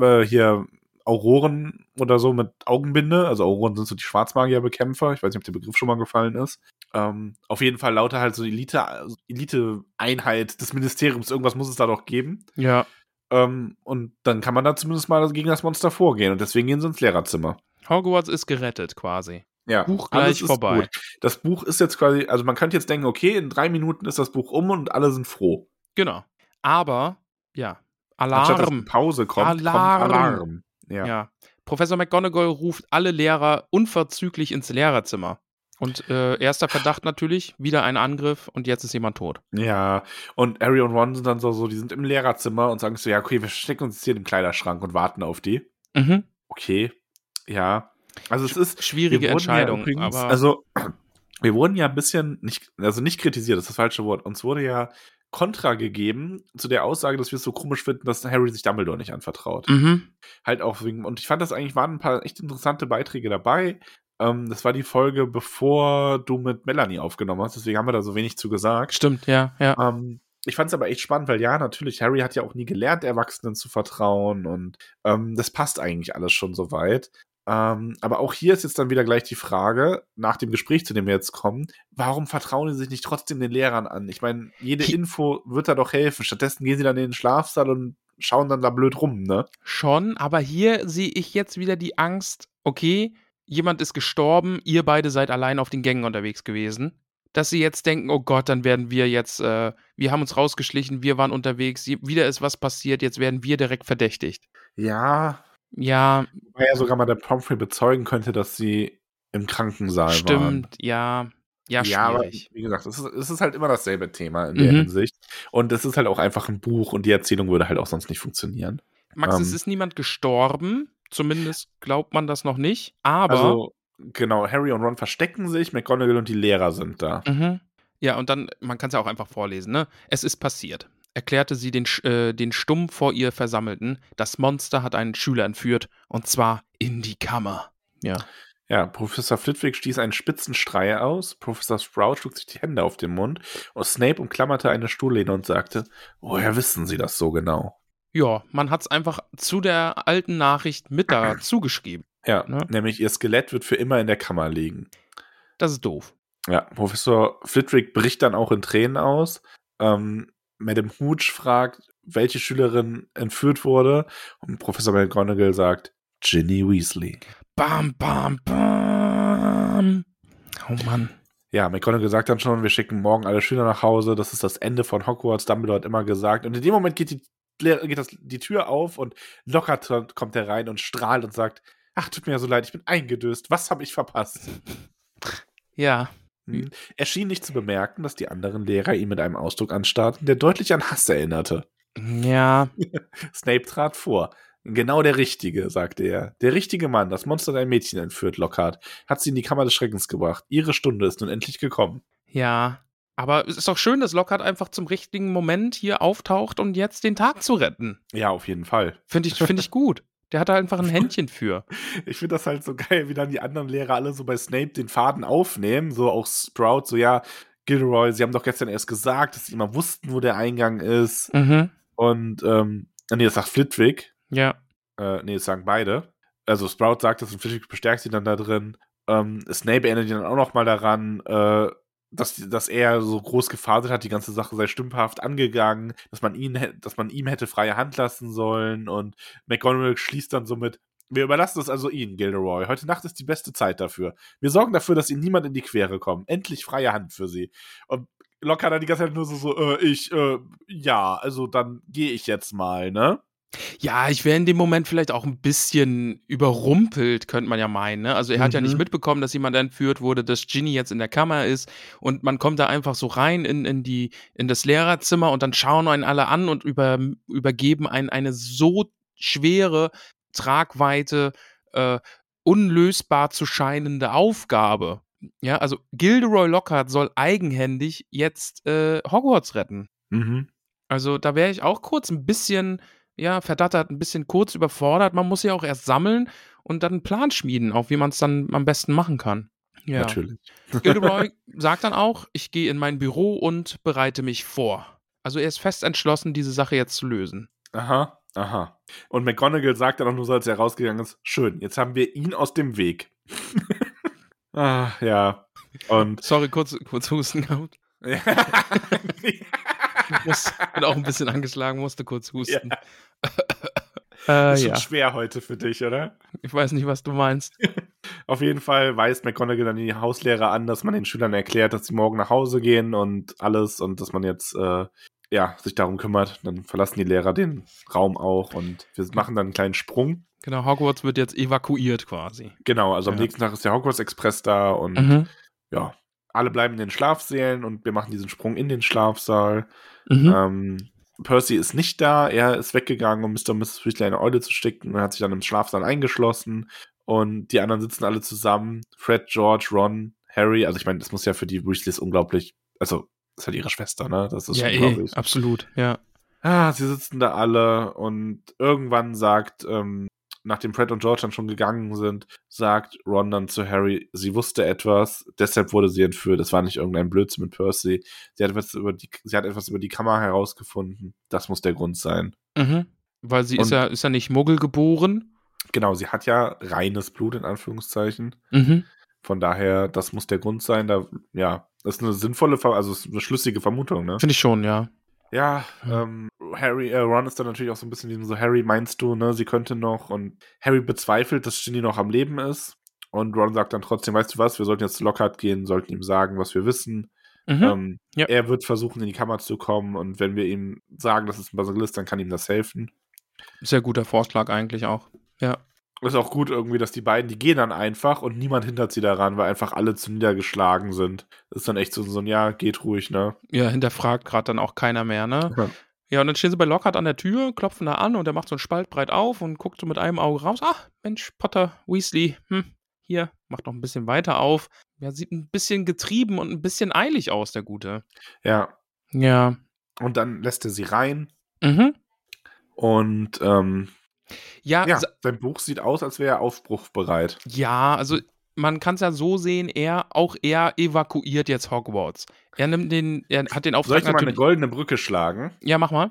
äh, hier Auroren oder so mit Augenbinde. Also Auroren sind so die Schwarzmagierbekämpfer. Ich weiß nicht, ob der Begriff schon mal gefallen ist. Ähm, auf jeden Fall lauter halt so Elite, also Elite-Einheit des Ministeriums. Irgendwas muss es da doch geben. Ja. Ähm, und dann kann man da zumindest mal gegen das Monster vorgehen. Und deswegen gehen sie ins Lehrerzimmer. Hogwarts ist gerettet quasi. Ja, Buch gleich vorbei. Gut. Das Buch ist jetzt quasi, also man könnte jetzt denken, okay, in drei Minuten ist das Buch um und alle sind froh. Genau. Aber, ja, Alarm. Anstatt Pause kommt, Alarm. kommt Alarm. Ja. Ja. Professor McGonagall ruft alle Lehrer unverzüglich ins Lehrerzimmer. Und äh, erster Verdacht natürlich, wieder ein Angriff und jetzt ist jemand tot. Ja, und Harry und Ron sind dann so, so, die sind im Lehrerzimmer und sagen so, ja, okay, wir stecken uns jetzt hier im Kleiderschrank und warten auf die. Mhm. Okay, ja. Also es ist Schwierige Entscheidung, Ja übrigens, aber also wir wurden ja ein bisschen nicht, also nicht kritisiert, das ist das falsche Wort. Uns wurde ja Kontra gegeben zu der Aussage, dass wir es so komisch finden, dass Harry sich Dumbledore nicht anvertraut. mhm. Halt auch wegen, und ich fand das eigentlich waren ein paar echt interessante Beiträge dabei. Ähm, das war die Folge, bevor du mit Melanie aufgenommen hast, deswegen haben wir da so wenig zu gesagt. stimmt, ja, ja. Ähm, ich fand es aber echt spannend, weil ja, natürlich, Harry hat ja auch nie gelernt, Erwachsenen zu vertrauen und ähm, das passt eigentlich alles schon so weit. Ähm, aber auch hier ist jetzt dann wieder gleich die Frage, nach dem Gespräch, zu dem wir jetzt kommen, warum vertrauen sie sich nicht trotzdem den Lehrern an? Ich meine, jede Info wird da doch helfen. Stattdessen gehen sie dann in den Schlafsaal und schauen dann da blöd rum, ne? Schon, aber hier sehe ich jetzt wieder die Angst, okay, jemand ist gestorben, ihr beide seid allein auf den Gängen unterwegs gewesen. Dass sie jetzt denken, oh Gott, dann werden wir jetzt, äh, wir haben uns rausgeschlichen, wir waren unterwegs, wieder ist was passiert, jetzt werden wir direkt verdächtigt. Ja, Ja, weil ja sogar mal der Pomfrey bezeugen könnte, dass sie im Krankensaal waren. stimmt, ja, ja, Ja, aber wie gesagt, es ist, es ist halt immer dasselbe Thema in der Mhm. Hinsicht. Und es ist halt auch einfach ein Buch und die Erzählung würde halt auch sonst nicht funktionieren. Max, es ähm, ist niemand gestorben, zumindest glaubt man das noch nicht, aber Also, genau, Harry und Ron verstecken sich, McGonagall und die Lehrer sind da. Mhm. Ja, und dann, man kann es ja auch einfach vorlesen, ne? Es ist passiert. Erklärte sie den, äh, den stumm vor ihr Versammelten. Das Monster hat einen Schüler entführt, und zwar in die Kammer. Ja. Ja, Professor Flitwick stieß einen spitzen Schrei aus, Professor Sprout schlug sich die Hände auf den Mund und Snape umklammerte eine Stuhllehne und sagte, woher wissen Sie das so genau? Ja, man hat es einfach zu der alten Nachricht mit dazu geschrieben. Ja, Ne? nämlich Ihr Skelett wird für immer in der Kammer liegen. Das ist doof. Ja, Professor Flitwick bricht dann auch in Tränen aus. Ähm, Madame Hooch fragt, welche Schülerin entführt wurde. Und Professor McGonagall sagt, Ginny Weasley. Bam, bam, bam. Oh Mann. Ja, McGonagall sagt dann schon, wir schicken morgen alle Schüler nach Hause. Das ist das Ende von Hogwarts. Dumbledore hat immer gesagt. Und in dem Moment geht die, geht das, die Tür auf und Lockhart kommt herein und strahlt und sagt, ach, tut mir ja so leid, ich bin eingedöst. Was habe ich verpasst? Ja. Hm. Er schien nicht zu bemerken, dass die anderen Lehrer ihn mit einem Ausdruck anstarrten, der deutlich an Hass erinnerte. Ja. Snape trat vor. Genau der Richtige, sagte er. Der richtige Mann, das Monster hat ein Mädchen entführt, Lockhart, hat sie in die Kammer des Schreckens gebracht. Ihre Stunde ist nun endlich gekommen. Ja. Aber es ist doch schön, dass Lockhart einfach zum richtigen Moment hier auftaucht und jetzt den Tag zu retten. Ja, auf jeden Fall. Finde ich, find ich gut. Der hat da einfach ein Händchen für. Ich finde das halt so geil, wie dann die anderen Lehrer alle so bei Snape den Faden aufnehmen. So auch Sprout, so ja, Gilderoy, sie haben doch gestern erst gesagt, dass sie immer wussten, wo der Eingang ist. Mhm. Und, ähm, nee, das sagt Flitwick. Ja. Äh, nee, das sagen beide. Also Sprout sagt das und Flitwick bestärkt sie dann da drin. Ähm, Snape erinnert ihn dann auch noch mal daran, äh, dass, dass er so groß gefasert hat, die ganze Sache sei stümperhaft angegangen, dass man ihn, dass man ihm hätte freie Hand lassen sollen und McGonagall schließt dann so mit, wir überlassen es also Ihnen, Gilderoy. Heute Nacht ist die beste Zeit dafür. Wir sorgen dafür, dass Ihnen niemand in die Quere kommt. Endlich freie Hand für Sie. Und locker dann die ganze Zeit nur so, so äh, ich, äh, ja, also dann gehe ich jetzt mal, ne? Ja, ich wäre in dem Moment vielleicht auch ein bisschen überrumpelt, könnte man ja meinen. Ne? Also er hat ja Mhm. nicht mitbekommen, dass jemand entführt wurde, dass Ginny jetzt in der Kammer ist und man kommt da einfach so rein in, in, die, in das Lehrerzimmer und dann schauen einen alle an und über, übergeben einen eine so schwere Tragweite, äh, unlösbar zu scheinende Aufgabe. Ja, also Gilderoy Lockhart soll eigenhändig jetzt äh, Hogwarts retten. Mhm. Also da wäre ich auch kurz ein bisschen, ja, verdattert, ein bisschen kurz überfordert. Man muss ja auch erst sammeln und dann einen Plan schmieden, auch wie man es dann am besten machen kann. Ja. Natürlich. Gilderoy sagt dann auch, ich gehe in mein Büro und bereite mich vor. Also er ist fest entschlossen, diese Sache jetzt zu lösen. Aha, aha. Und McGonagall sagt dann auch nur so, als er rausgegangen ist, schön, jetzt haben wir ihn aus dem Weg. ah, ja. Und Sorry, kurz, kurz Husten gehabt. Ja. Ich muss, bin auch ein bisschen angeschlagen, musste kurz husten. Ja. äh, ist schon ja, schwer heute für dich, oder? ich weiß nicht, was du meinst. Auf jeden Fall weist McGonagall dann die Hauslehrer an, dass man den Schülern erklärt, dass sie morgen nach Hause gehen und alles und dass man jetzt äh, ja, sich darum kümmert. Dann verlassen die Lehrer den Raum auch und wir machen dann einen kleinen Sprung. Genau, Hogwarts wird jetzt evakuiert quasi. Genau, also am Ja. nächsten Tag ist der Hogwarts Express da und Mhm. ja, alle bleiben in den Schlafsälen und wir machen diesen Sprung in den Schlafsaal. Mhm. Ähm, Percy ist nicht da, er ist weggegangen, um Mr. und Mrs. Weasley eine Eule zu sticken und hat sich dann im Schlafsaal eingeschlossen. Und die anderen sitzen alle zusammen. Fred, George, Ron, Harry. Also ich meine, das muss ja für die Weasleys unglaublich, also ist halt ihre Schwester, ne? Das ist ja, eh, unglaublich. absolut, ja. Ah, sie sitzen da alle und irgendwann sagt, ähm, nachdem Fred und George dann schon gegangen sind, sagt Ron dann zu Harry, sie wusste etwas, deshalb wurde sie entführt. Es war nicht irgendein Blödsinn mit Percy. Sie hat etwas über die, sie hat etwas über die Kammer herausgefunden. Das muss der Grund sein. Mhm. Weil sie ist Und- ja, ist ja nicht Muggel geboren. Genau, sie hat ja reines Blut in Anführungszeichen. Mhm. Von daher, das muss der Grund sein. Da, ja, das ist eine sinnvolle, also ist eine schlüssige Vermutung, ne? Finde ich schon, ja. Ja, ähm, Harry, äh, Ron ist dann natürlich auch so ein bisschen diesem so, Harry, meinst du, ne, sie könnte noch und Harry bezweifelt, dass Ginny noch am Leben ist und Ron sagt dann trotzdem, weißt du was, wir sollten jetzt zu Lockhart gehen, sollten ihm sagen, was wir wissen. Mhm. Ähm, Ja. Er wird versuchen, in die Kammer zu kommen und wenn wir ihm sagen, das ist ein Basilisk, dann kann ihm das helfen. Sehr guter Vorschlag eigentlich auch. Ja. Ist auch gut irgendwie, dass die beiden, die gehen dann einfach und niemand hindert sie daran, weil einfach alle zu niedergeschlagen sind. Das ist dann echt so, so ein, ja, geht ruhig, ne? Ja, hinterfragt gerade dann auch keiner mehr, ne? Ja. Ja, und dann stehen sie bei Lockhart an der Tür, klopfen da an und er macht so einen Spalt breit auf und guckt so mit einem Auge raus. Ach, Mensch, Potter, Weasley, hm, hier, macht noch ein bisschen weiter auf. Ja, sieht ein bisschen getrieben und ein bisschen eilig aus, der Gute. Ja. Ja. Und dann lässt er sie rein Mhm. und ähm, Ja, Ja, sa- sein Buch sieht aus, als wäre er aufbruchbereit. ja, also man kann es ja so sehen, er, auch er evakuiert jetzt Hogwarts. Er nimmt den, er hat den Soll Auftrag ich dir mal eine goldene Brücke schlagen? Ja, mach mal.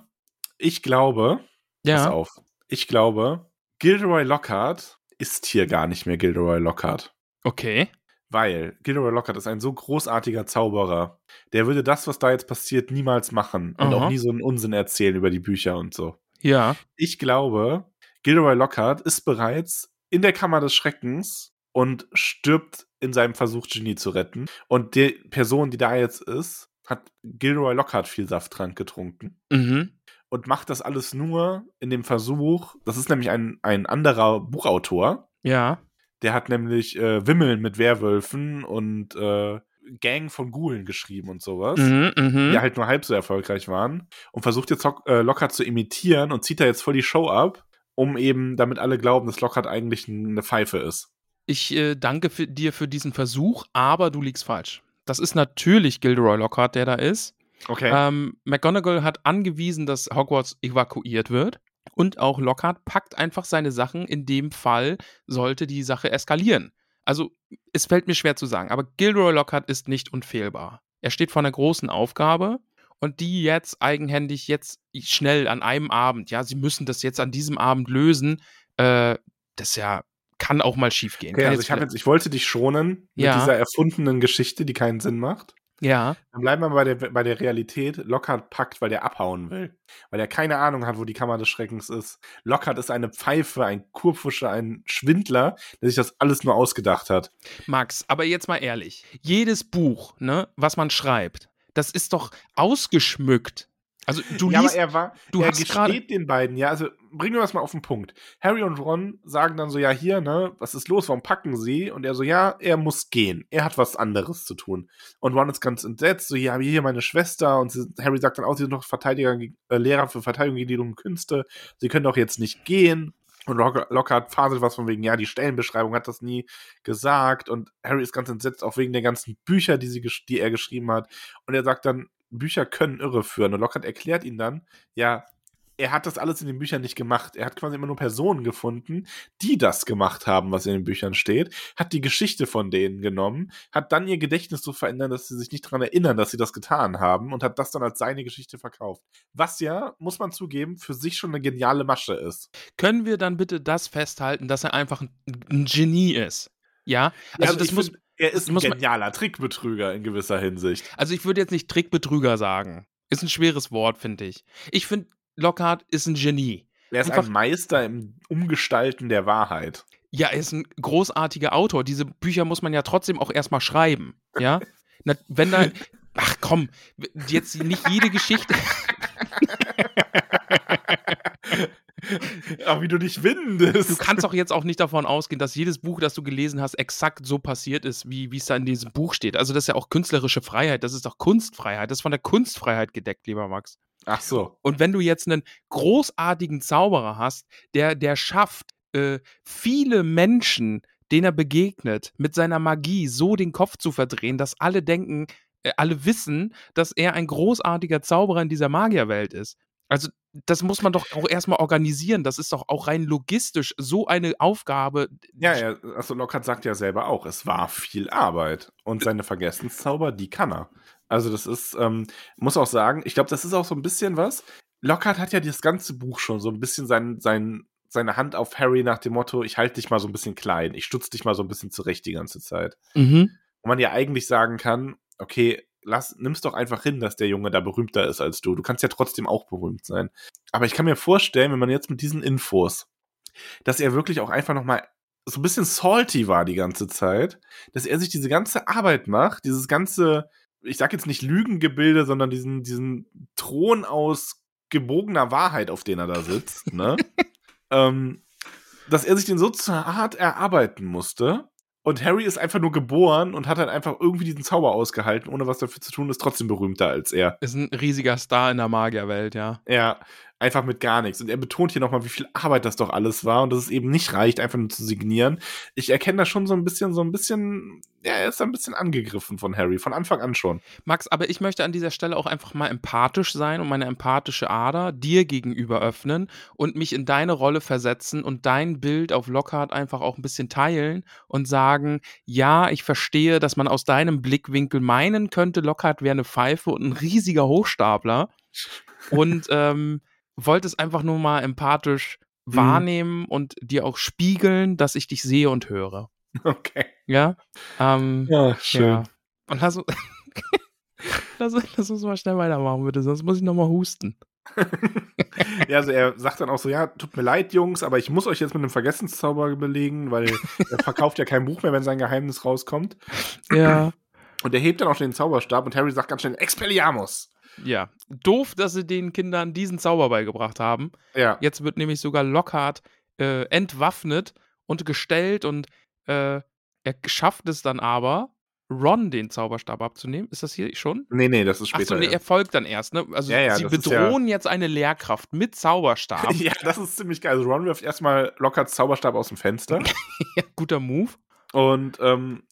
Ich glaube, pass Ja. auf, ich glaube, Gilderoy Lockhart ist hier gar nicht mehr Gilderoy Lockhart. Okay. Weil Gilderoy Lockhart ist ein so großartiger Zauberer. Der würde das, was da jetzt passiert, niemals machen. Und Aha. auch nie so einen Unsinn erzählen über die Bücher und so. Ja. Ich glaube, Gilderoy Lockhart ist bereits in der Kammer des Schreckens und stirbt in seinem Versuch, Genie zu retten. Und die Person, die da jetzt ist, hat Gilderoy Lockhart viel Safttrank getrunken. Mhm. Und macht das alles nur in dem Versuch, das ist nämlich ein, ein anderer Buchautor, Ja. der hat nämlich äh, Wimmeln mit Werwölfen und äh, Gang von Ghoulen geschrieben und sowas Mhm, mhm. die halt nur halb so erfolgreich waren und versucht jetzt Lock- äh, Lockhart zu imitieren und zieht da jetzt voll die Show ab, um eben, damit alle glauben, dass Lockhart eigentlich eine Pfeife ist. Ich äh, danke für, dir für diesen Versuch, aber du liegst falsch. Das ist natürlich Gilderoy Lockhart, der da ist. Okay. Ähm, McGonagall hat angewiesen, dass Hogwarts evakuiert wird. Und auch Lockhart packt einfach seine Sachen. In dem Fall sollte die Sache eskalieren. Also, es fällt mir schwer zu sagen, aber Gilderoy Lockhart ist nicht unfehlbar. Er steht vor einer großen Aufgabe und die jetzt eigenhändig, jetzt schnell an einem Abend, ja, sie müssen das jetzt an diesem Abend lösen, äh, das ja kann auch mal schief gehen. okay also ich, jetzt, ich wollte dich schonen mit Ja. dieser erfundenen Geschichte, die keinen Sinn macht. ja, Dann bleiben wir bei der, bei der Realität. Lockhart packt, weil der abhauen will. Weil er keine Ahnung hat, wo die Kammer des Schreckens ist. Lockhart ist eine Pfeife, ein Kurpfuscher, ein Schwindler, der sich das alles nur ausgedacht hat. Max, aber jetzt mal ehrlich. Jedes Buch, ne, was man schreibt, das ist doch ausgeschmückt. Also du ja, liest, aber er war, du er hast gesteht den beiden, ja, also bringen wir das mal auf den Punkt. Harry und Ron sagen dann so, ja, hier, ne, was ist los, warum packen sie? Und er so, ja, er muss gehen, er hat was anderes zu tun. Und Ron ist ganz entsetzt, so, hier habe ich hier meine Schwester und sie, Harry sagt dann auch, sie sind noch Verteidiger, äh, Lehrer für Verteidigung gegen die dummen Künste, sie können doch jetzt nicht gehen. Und Lock- Lockhart faselt was von wegen, ja, die Stellenbeschreibung hat das nie gesagt. Und Harry ist ganz entsetzt, auch wegen der ganzen Bücher, die, sie, die er geschrieben hat. Und er sagt dann, Bücher können irreführen. Und Lockhart erklärt ihn dann, ja, er hat das alles in den Büchern nicht gemacht. Er hat quasi immer nur Personen gefunden, die das gemacht haben, was in den Büchern steht, hat die Geschichte von denen genommen, hat dann ihr Gedächtnis so verändert, dass sie sich nicht daran erinnern, dass sie das getan haben und hat das dann als seine Geschichte verkauft. Was ja, muss man zugeben, für sich schon eine geniale Masche ist. Können wir dann bitte das festhalten, dass er einfach ein, Genie ist? Ja, also das ich muss, find, er ist ein genialer Trickbetrüger in gewisser Hinsicht. also ich würde jetzt nicht Trickbetrüger sagen. Ist ein schweres Wort, finde ich. Ich finde, Lockhart ist ein Genie. Er ist Einfach- ein Meister im Umgestalten der Wahrheit. Ja, er ist ein großartiger Autor. Diese Bücher muss man ja trotzdem auch erstmal schreiben. Ja? Na, wenn da. Ach komm, jetzt nicht jede Geschichte. Ach, wie du dich windest. Du kannst doch jetzt auch nicht davon ausgehen, dass jedes Buch, das du gelesen hast, exakt so passiert ist, wie wie es da in diesem Buch steht. Also, das ist ja auch künstlerische Freiheit. Das ist doch Kunstfreiheit. Das ist von der Kunstfreiheit gedeckt, lieber Max. Ach so. Und wenn du jetzt einen großartigen Zauberer hast, der, der schafft, äh, viele Menschen, denen er begegnet, mit seiner Magie so den Kopf zu verdrehen, dass alle denken, äh, alle wissen, dass er ein großartiger Zauberer in dieser Magierwelt ist. Also, das muss man doch auch erstmal organisieren. Das ist doch auch rein logistisch so eine Aufgabe. Ja, ja, also Lockhart sagt ja selber auch, es war viel Arbeit. Und seine Vergessenszauber, die kann er. Also das ist, ähm, muss auch sagen, ich glaube, das ist auch so ein bisschen was. Lockhart hat ja das ganze Buch schon so ein bisschen sein, sein, seine Hand auf Harry nach dem Motto, ich halte dich mal so ein bisschen klein, ich stutze dich mal so ein bisschen zurecht die ganze Zeit. Mhm. Wo man ja eigentlich sagen kann, okay, lass, nimm's doch einfach hin, dass der Junge da berühmter ist als du. Du kannst ja trotzdem auch berühmt sein. Aber ich kann mir vorstellen, wenn man jetzt mit diesen Infos, dass er wirklich auch einfach nochmal so ein bisschen salty war die ganze Zeit, dass er sich diese ganze Arbeit macht, dieses ganze, ich sag jetzt nicht Lügengebilde, sondern diesen, diesen Thron aus gebogener Wahrheit, auf den er da sitzt, ne? ähm, dass er sich den so zu hart erarbeiten musste. Und Harry ist einfach nur geboren und hat halt einfach irgendwie diesen Zauber ausgehalten, ohne was dafür zu tun, ist trotzdem berühmter als er. Ist ein riesiger Star in der Magierwelt, ja. Ja, einfach mit gar nichts. Und er betont hier nochmal, wie viel Arbeit das doch alles war und dass es eben nicht reicht, einfach nur zu signieren. Ich erkenne da schon so ein bisschen, so ein bisschen, ja, er ist ein bisschen angegriffen von Harry, von Anfang an schon. Max, aber ich möchte an dieser Stelle auch einfach mal empathisch sein und meine empathische Ader dir gegenüber öffnen und mich in deine Rolle versetzen und dein Bild auf Lockhart einfach auch ein bisschen teilen und sagen, ja, ich verstehe, dass man aus deinem Blickwinkel meinen könnte, Lockhart wäre eine Pfeife und ein riesiger Hochstapler und ähm, wollte es einfach nur mal empathisch Mhm. wahrnehmen und dir auch spiegeln, dass ich dich sehe und höre. Okay. Ja? Ähm, Ja, ja. Und lass, lass, lass uns mal schnell weitermachen, bitte, sonst muss ich nochmal husten. Ja, also er sagt dann auch so, ja, tut mir leid, Jungs, aber ich muss euch jetzt mit einem Vergessenszauber belegen, weil er verkauft ja kein Buch mehr, wenn sein Geheimnis rauskommt. Ja. Und er hebt dann auch den Zauberstab und Harry sagt ganz schnell, Expelliarmus! Ja. Doof, dass sie den Kindern diesen Zauber beigebracht haben. Ja. Jetzt wird nämlich sogar Lockhart äh, entwaffnet und gestellt und äh, er schafft es dann aber, Ron den Zauberstab abzunehmen. Ist das hier schon? Nee, nee, das ist später. Achso, nee, er erst. folgt dann erst, ne? Also Ja, ja, sie bedrohen jetzt eine Lehrkraft mit Zauberstab. ja, das ist ziemlich geil. Also Ron wirft erstmal Lockharts Zauberstab aus dem Fenster. ja, guter Move. Und ähm,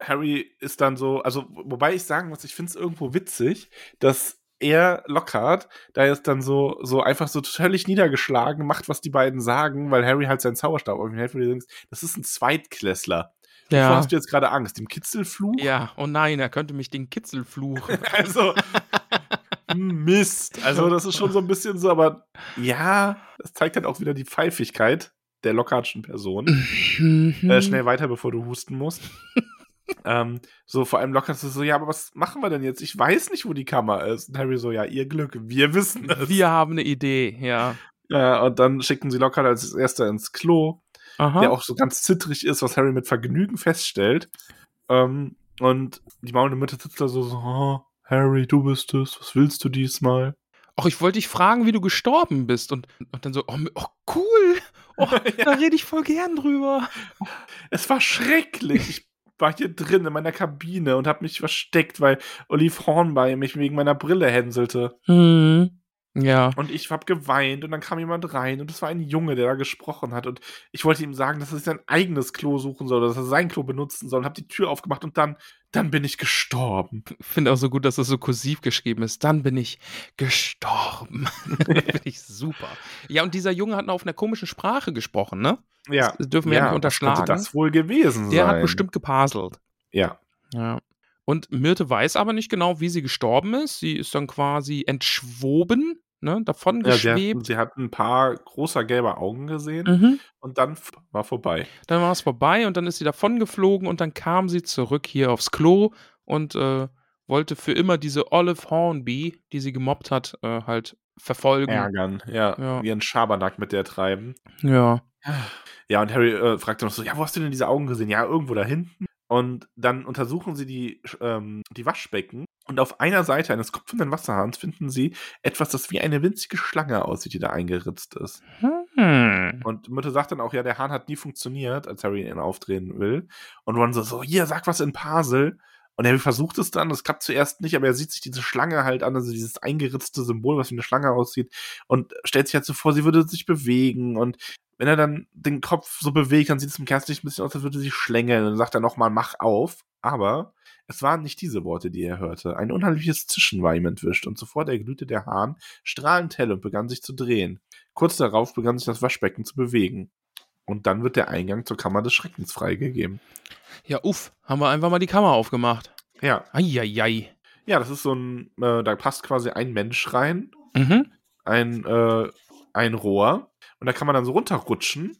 Harry ist dann so, also wobei ich sagen muss, ich finde es irgendwo witzig, dass er Lockhart da jetzt dann so, so einfach so völlig niedergeschlagen macht, was die beiden sagen, weil Harry halt seinen Zauberstab auf ihn hält, wo du denkst, das ist ein Zweitklässler. Wovor Ja. hast du jetzt gerade Angst? Dem Kitzelfluch? Ja, oh nein, er könnte mich den Kitzel fluchen. Also, Mist. Also, das ist schon so ein bisschen so, aber ja, das zeigt halt auch wieder die Pfeifigkeit der Lockhartschen Person. Äh, schnell weiter, bevor du husten musst. Ähm, so, vor allem Lockhart so, ja, aber was machen wir denn jetzt? Ich weiß nicht, wo die Kammer ist. Und Harry so, ja, ihr Glück, wir wissen es. Wir haben eine Idee, ja. Ja, und dann schicken sie Lockhart als erster ins Klo, Aha. der auch so ganz zittrig ist, was Harry mit Vergnügen feststellt. Ähm, und die maulende Mitte sitzt da so, so oh, Harry, du bist es, was willst du diesmal? Ach, ich wollte dich fragen, wie du gestorben bist. Und, und dann so, oh, oh cool. Oh, da rede ich voll gern drüber. Es war schrecklich. Ich war hier drin in meiner Kabine und habe mich versteckt, weil Olive Hornby mich wegen meiner Brille hänselte. Hm. Ja. Und ich hab geweint und dann kam jemand rein und es war ein Junge, der da gesprochen hat und ich wollte ihm sagen, dass er sich sein eigenes Klo suchen soll, dass er sein Klo benutzen soll und hab die Tür aufgemacht und dann, dann bin ich gestorben. Finde auch so gut, dass das so kursiv geschrieben ist. Dann bin ich gestorben. finde ich super. Ja, und dieser Junge hat noch auf einer komischen Sprache gesprochen, ne? Ja. Das dürfen wir ja, nicht was unterschlagen. könnte das wohl gewesen Der sein? hat bestimmt gepaselt. Ja. Ja. Und Myrte weiß aber nicht genau, wie sie gestorben ist. Sie ist dann quasi entschwoben, ne, davon ja sie, hat, geschwebt. sie hat ein paar großer gelber Augen gesehen Mhm. und dann war vorbei. Dann war es vorbei und dann ist sie davon geflogen und dann kam sie zurück hier aufs Klo und äh, wollte für immer diese Olive Hornby, die sie gemobbt hat, äh, halt verfolgen. Ärgern, ja, Ja. wie ein Schabernack mit der treiben. Ja. Ja, und Harry äh, fragt dann noch so, ja, wo hast du denn diese Augen gesehen? Ja, irgendwo da hinten. Und dann untersuchen sie die, ähm, die Waschbecken und auf einer Seite eines kopfenden Wasserhahns finden sie etwas, das wie eine winzige Schlange aussieht, die da eingeritzt ist. Hm. Und Mutter sagt dann auch, ja, der Hahn hat nie funktioniert, als Harry ihn aufdrehen will. Und Ron so, so, hier, sag was in Parsel. Und Harry versucht es dann, das klappt zuerst nicht, aber er sieht sich diese Schlange halt an, also dieses eingeritzte Symbol, was wie eine Schlange aussieht, und stellt sich halt so vor, sie würde sich bewegen. Und wenn er dann den Kopf so bewegt, dann sieht es im Kerzenlicht ein bisschen aus, als würde sie schlängeln. Und dann sagt er nochmal, mach auf. Aber es waren nicht diese Worte, die er hörte. Ein unheimliches Zischen war ihm entwischt, und sofort erglühte der Hahn strahlend hell und begann sich zu drehen. Kurz darauf begann sich das Waschbecken zu bewegen. Und dann wird der Eingang zur Kammer des Schreckens freigegeben. Ja, uff, haben wir einfach mal die Kamera aufgemacht. Ja, Eieiei. ja, das ist so ein, äh, da passt quasi ein Mensch rein, Mhm. ein, äh, ein Rohr. Und da kann man dann so runterrutschen.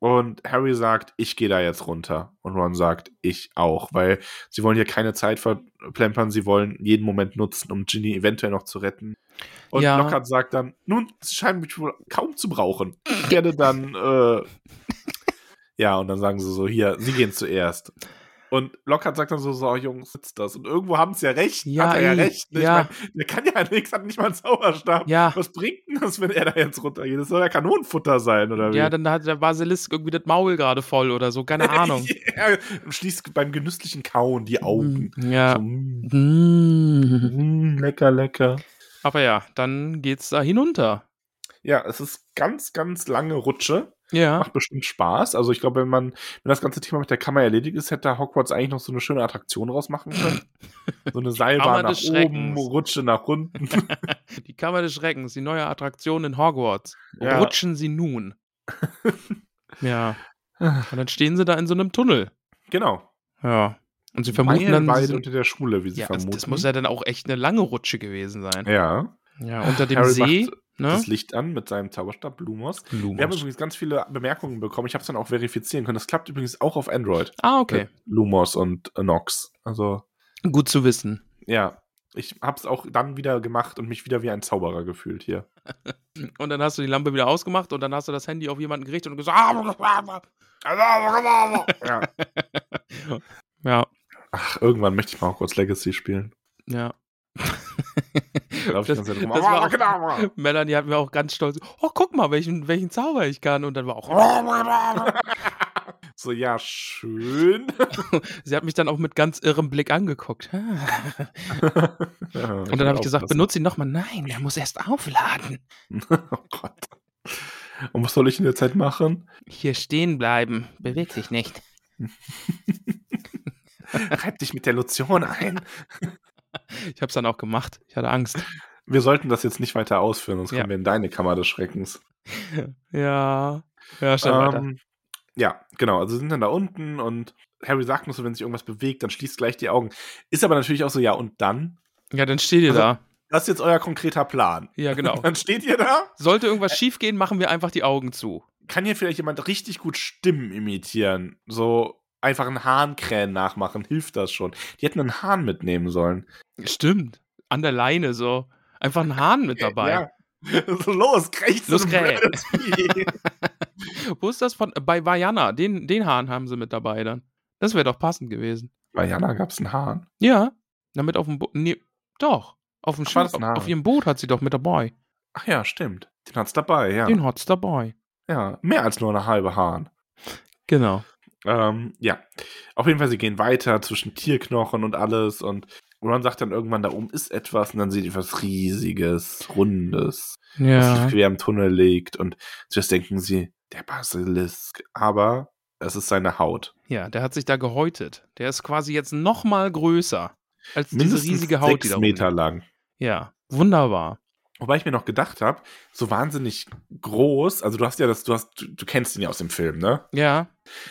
Und Harry sagt, ich gehe da jetzt runter. Und Ron sagt, ich auch, weil sie wollen hier keine Zeit verplempern, sie wollen jeden Moment nutzen, um Ginny eventuell noch zu retten. Und Ja. Lockhart sagt dann, nun, sie scheinen mich wohl kaum zu brauchen. Ich werde dann, äh, ja, und dann sagen sie so, hier, sie gehen zuerst. Und Lockhart sagt dann so, so, Jungs, sitzt das. Und irgendwo haben sie ja recht. Ja, hat er ja ey, recht. ne? ja. Ich mein, der kann ja nichts, hat nicht mal einen Zauberstab. Ja. Was bringt denn das, wenn er da jetzt runtergeht? Das soll ja Kanonenfutter sein, oder wie? Ja, dann hat der Basilisk irgendwie das Maul gerade voll oder so, keine Ahnung. ja, und schließt beim genüsslichen Kauen die Augen. Ja. So, mm, Mm. mm, lecker, lecker. Aber ja, dann geht's da hinunter. Ja, es ist ganz, ganz lange Rutsche. Ja. Macht bestimmt Spaß. Also ich glaube, wenn man, wenn das ganze Thema mit der Kammer erledigt ist, hätte Hogwarts eigentlich noch so eine schöne Attraktion rausmachen können. So eine Seilbahn nach oben. Rutsche nach unten. Die Kammer des Schreckens, die neue Attraktion in Hogwarts. Ja. Rutschen Sie nun. ja. Und dann stehen sie da in so einem Tunnel. genau. Ja. Und sie vermuten dann. Meilenweit sie unter der Schule, wie sie ja, das, vermuten. das muss ja dann auch echt eine lange Rutsche gewesen sein. ja. Ja, unter dem Harry See. macht Ne? das Licht an mit seinem Zauberstab Lumos. Wir haben Lumos. übrigens ganz viele Bemerkungen bekommen. Ich habe es dann auch verifizieren können. Das klappt übrigens auch auf Android. Ah, okay. Lumos und Nox. Also, Gut zu wissen. ja. Ich habe es auch dann wieder gemacht und mich wieder wie ein Zauberer gefühlt hier. Und dann hast du die Lampe wieder ausgemacht und dann hast du das Handy auf jemanden gerichtet und gesagt. "Ah, ja. Ja, Ach, irgendwann möchte ich mal auch kurz Legacy spielen. ja. Das- das war auch- Abracadabra. Melanie hat mir auch ganz stolz, oh, guck mal, welchen, welchen Zauber ich kann. Und dann war auch, so, ja, schön. sie hat mich dann auch mit ganz irrem Blick angeguckt. Und dann habe ich gesagt, benutze ihn nochmal. Nein, der muss erst aufladen. Oh Gott. Und was soll ich in der Zeit machen? Hier stehen bleiben. Beweg dich nicht. Reib dich mit der Lotion ein. Ich habe es dann auch gemacht. Ich hatte Angst. Wir sollten das jetzt nicht weiter ausführen, sonst Ja. kommen wir in deine Kammer des Schreckens. Ja. Ja, weiter. Ähm, ja, genau. Also sie sind dann da unten und Harry sagt nur so, wenn sich irgendwas bewegt, dann schließt gleich die Augen. Ist aber natürlich auch so, ja, und dann? Ja, dann steht ihr also- da. Das ist jetzt euer konkreter Plan. Ja, genau. Dann steht ihr da. Sollte irgendwas schiefgehen, machen wir einfach die Augen zu. Kann hier vielleicht jemand richtig gut Stimmen imitieren? So einfach einen Hahnkrähen nachmachen, hilft das schon. Die hätten einen Hahn mitnehmen sollen. Stimmt. An der Leine so. Einfach ein Hahn mit dabei. Ja. Los, krächzt Los. Wo ist das von? Bei Vajana. Den, den Hahn haben sie mit dabei dann. Das wäre doch passend gewesen. Bei Jana gab es einen Hahn. Ja. Damit auf dem Boot. Nee, doch. Auf dem Schiff, auf ihrem Boot hat sie doch mit dabei. Ach ja, stimmt. Den hat's dabei, ja. Den hat's dabei. Ja, mehr als nur eine halbe Hahn. Genau. Ähm, ja. Auf jeden Fall, sie gehen weiter zwischen Tierknochen und alles und Ron sagt dann irgendwann, da oben ist etwas und dann sieht ich was Riesiges, Rundes, das Ja. quer im Tunnel liegt und zuerst denken sie, der Basilisk, aber es ist seine Haut. Ja, der hat sich da gehäutet. Der ist quasi jetzt noch mal größer als Mindestens diese riesige Haut, die sechs da Meter lang. Ja, wunderbar. Wobei ich mir noch gedacht habe, so wahnsinnig groß, also du hast ja das, du hast, du, du kennst ihn ja aus dem Film, ne? Ja.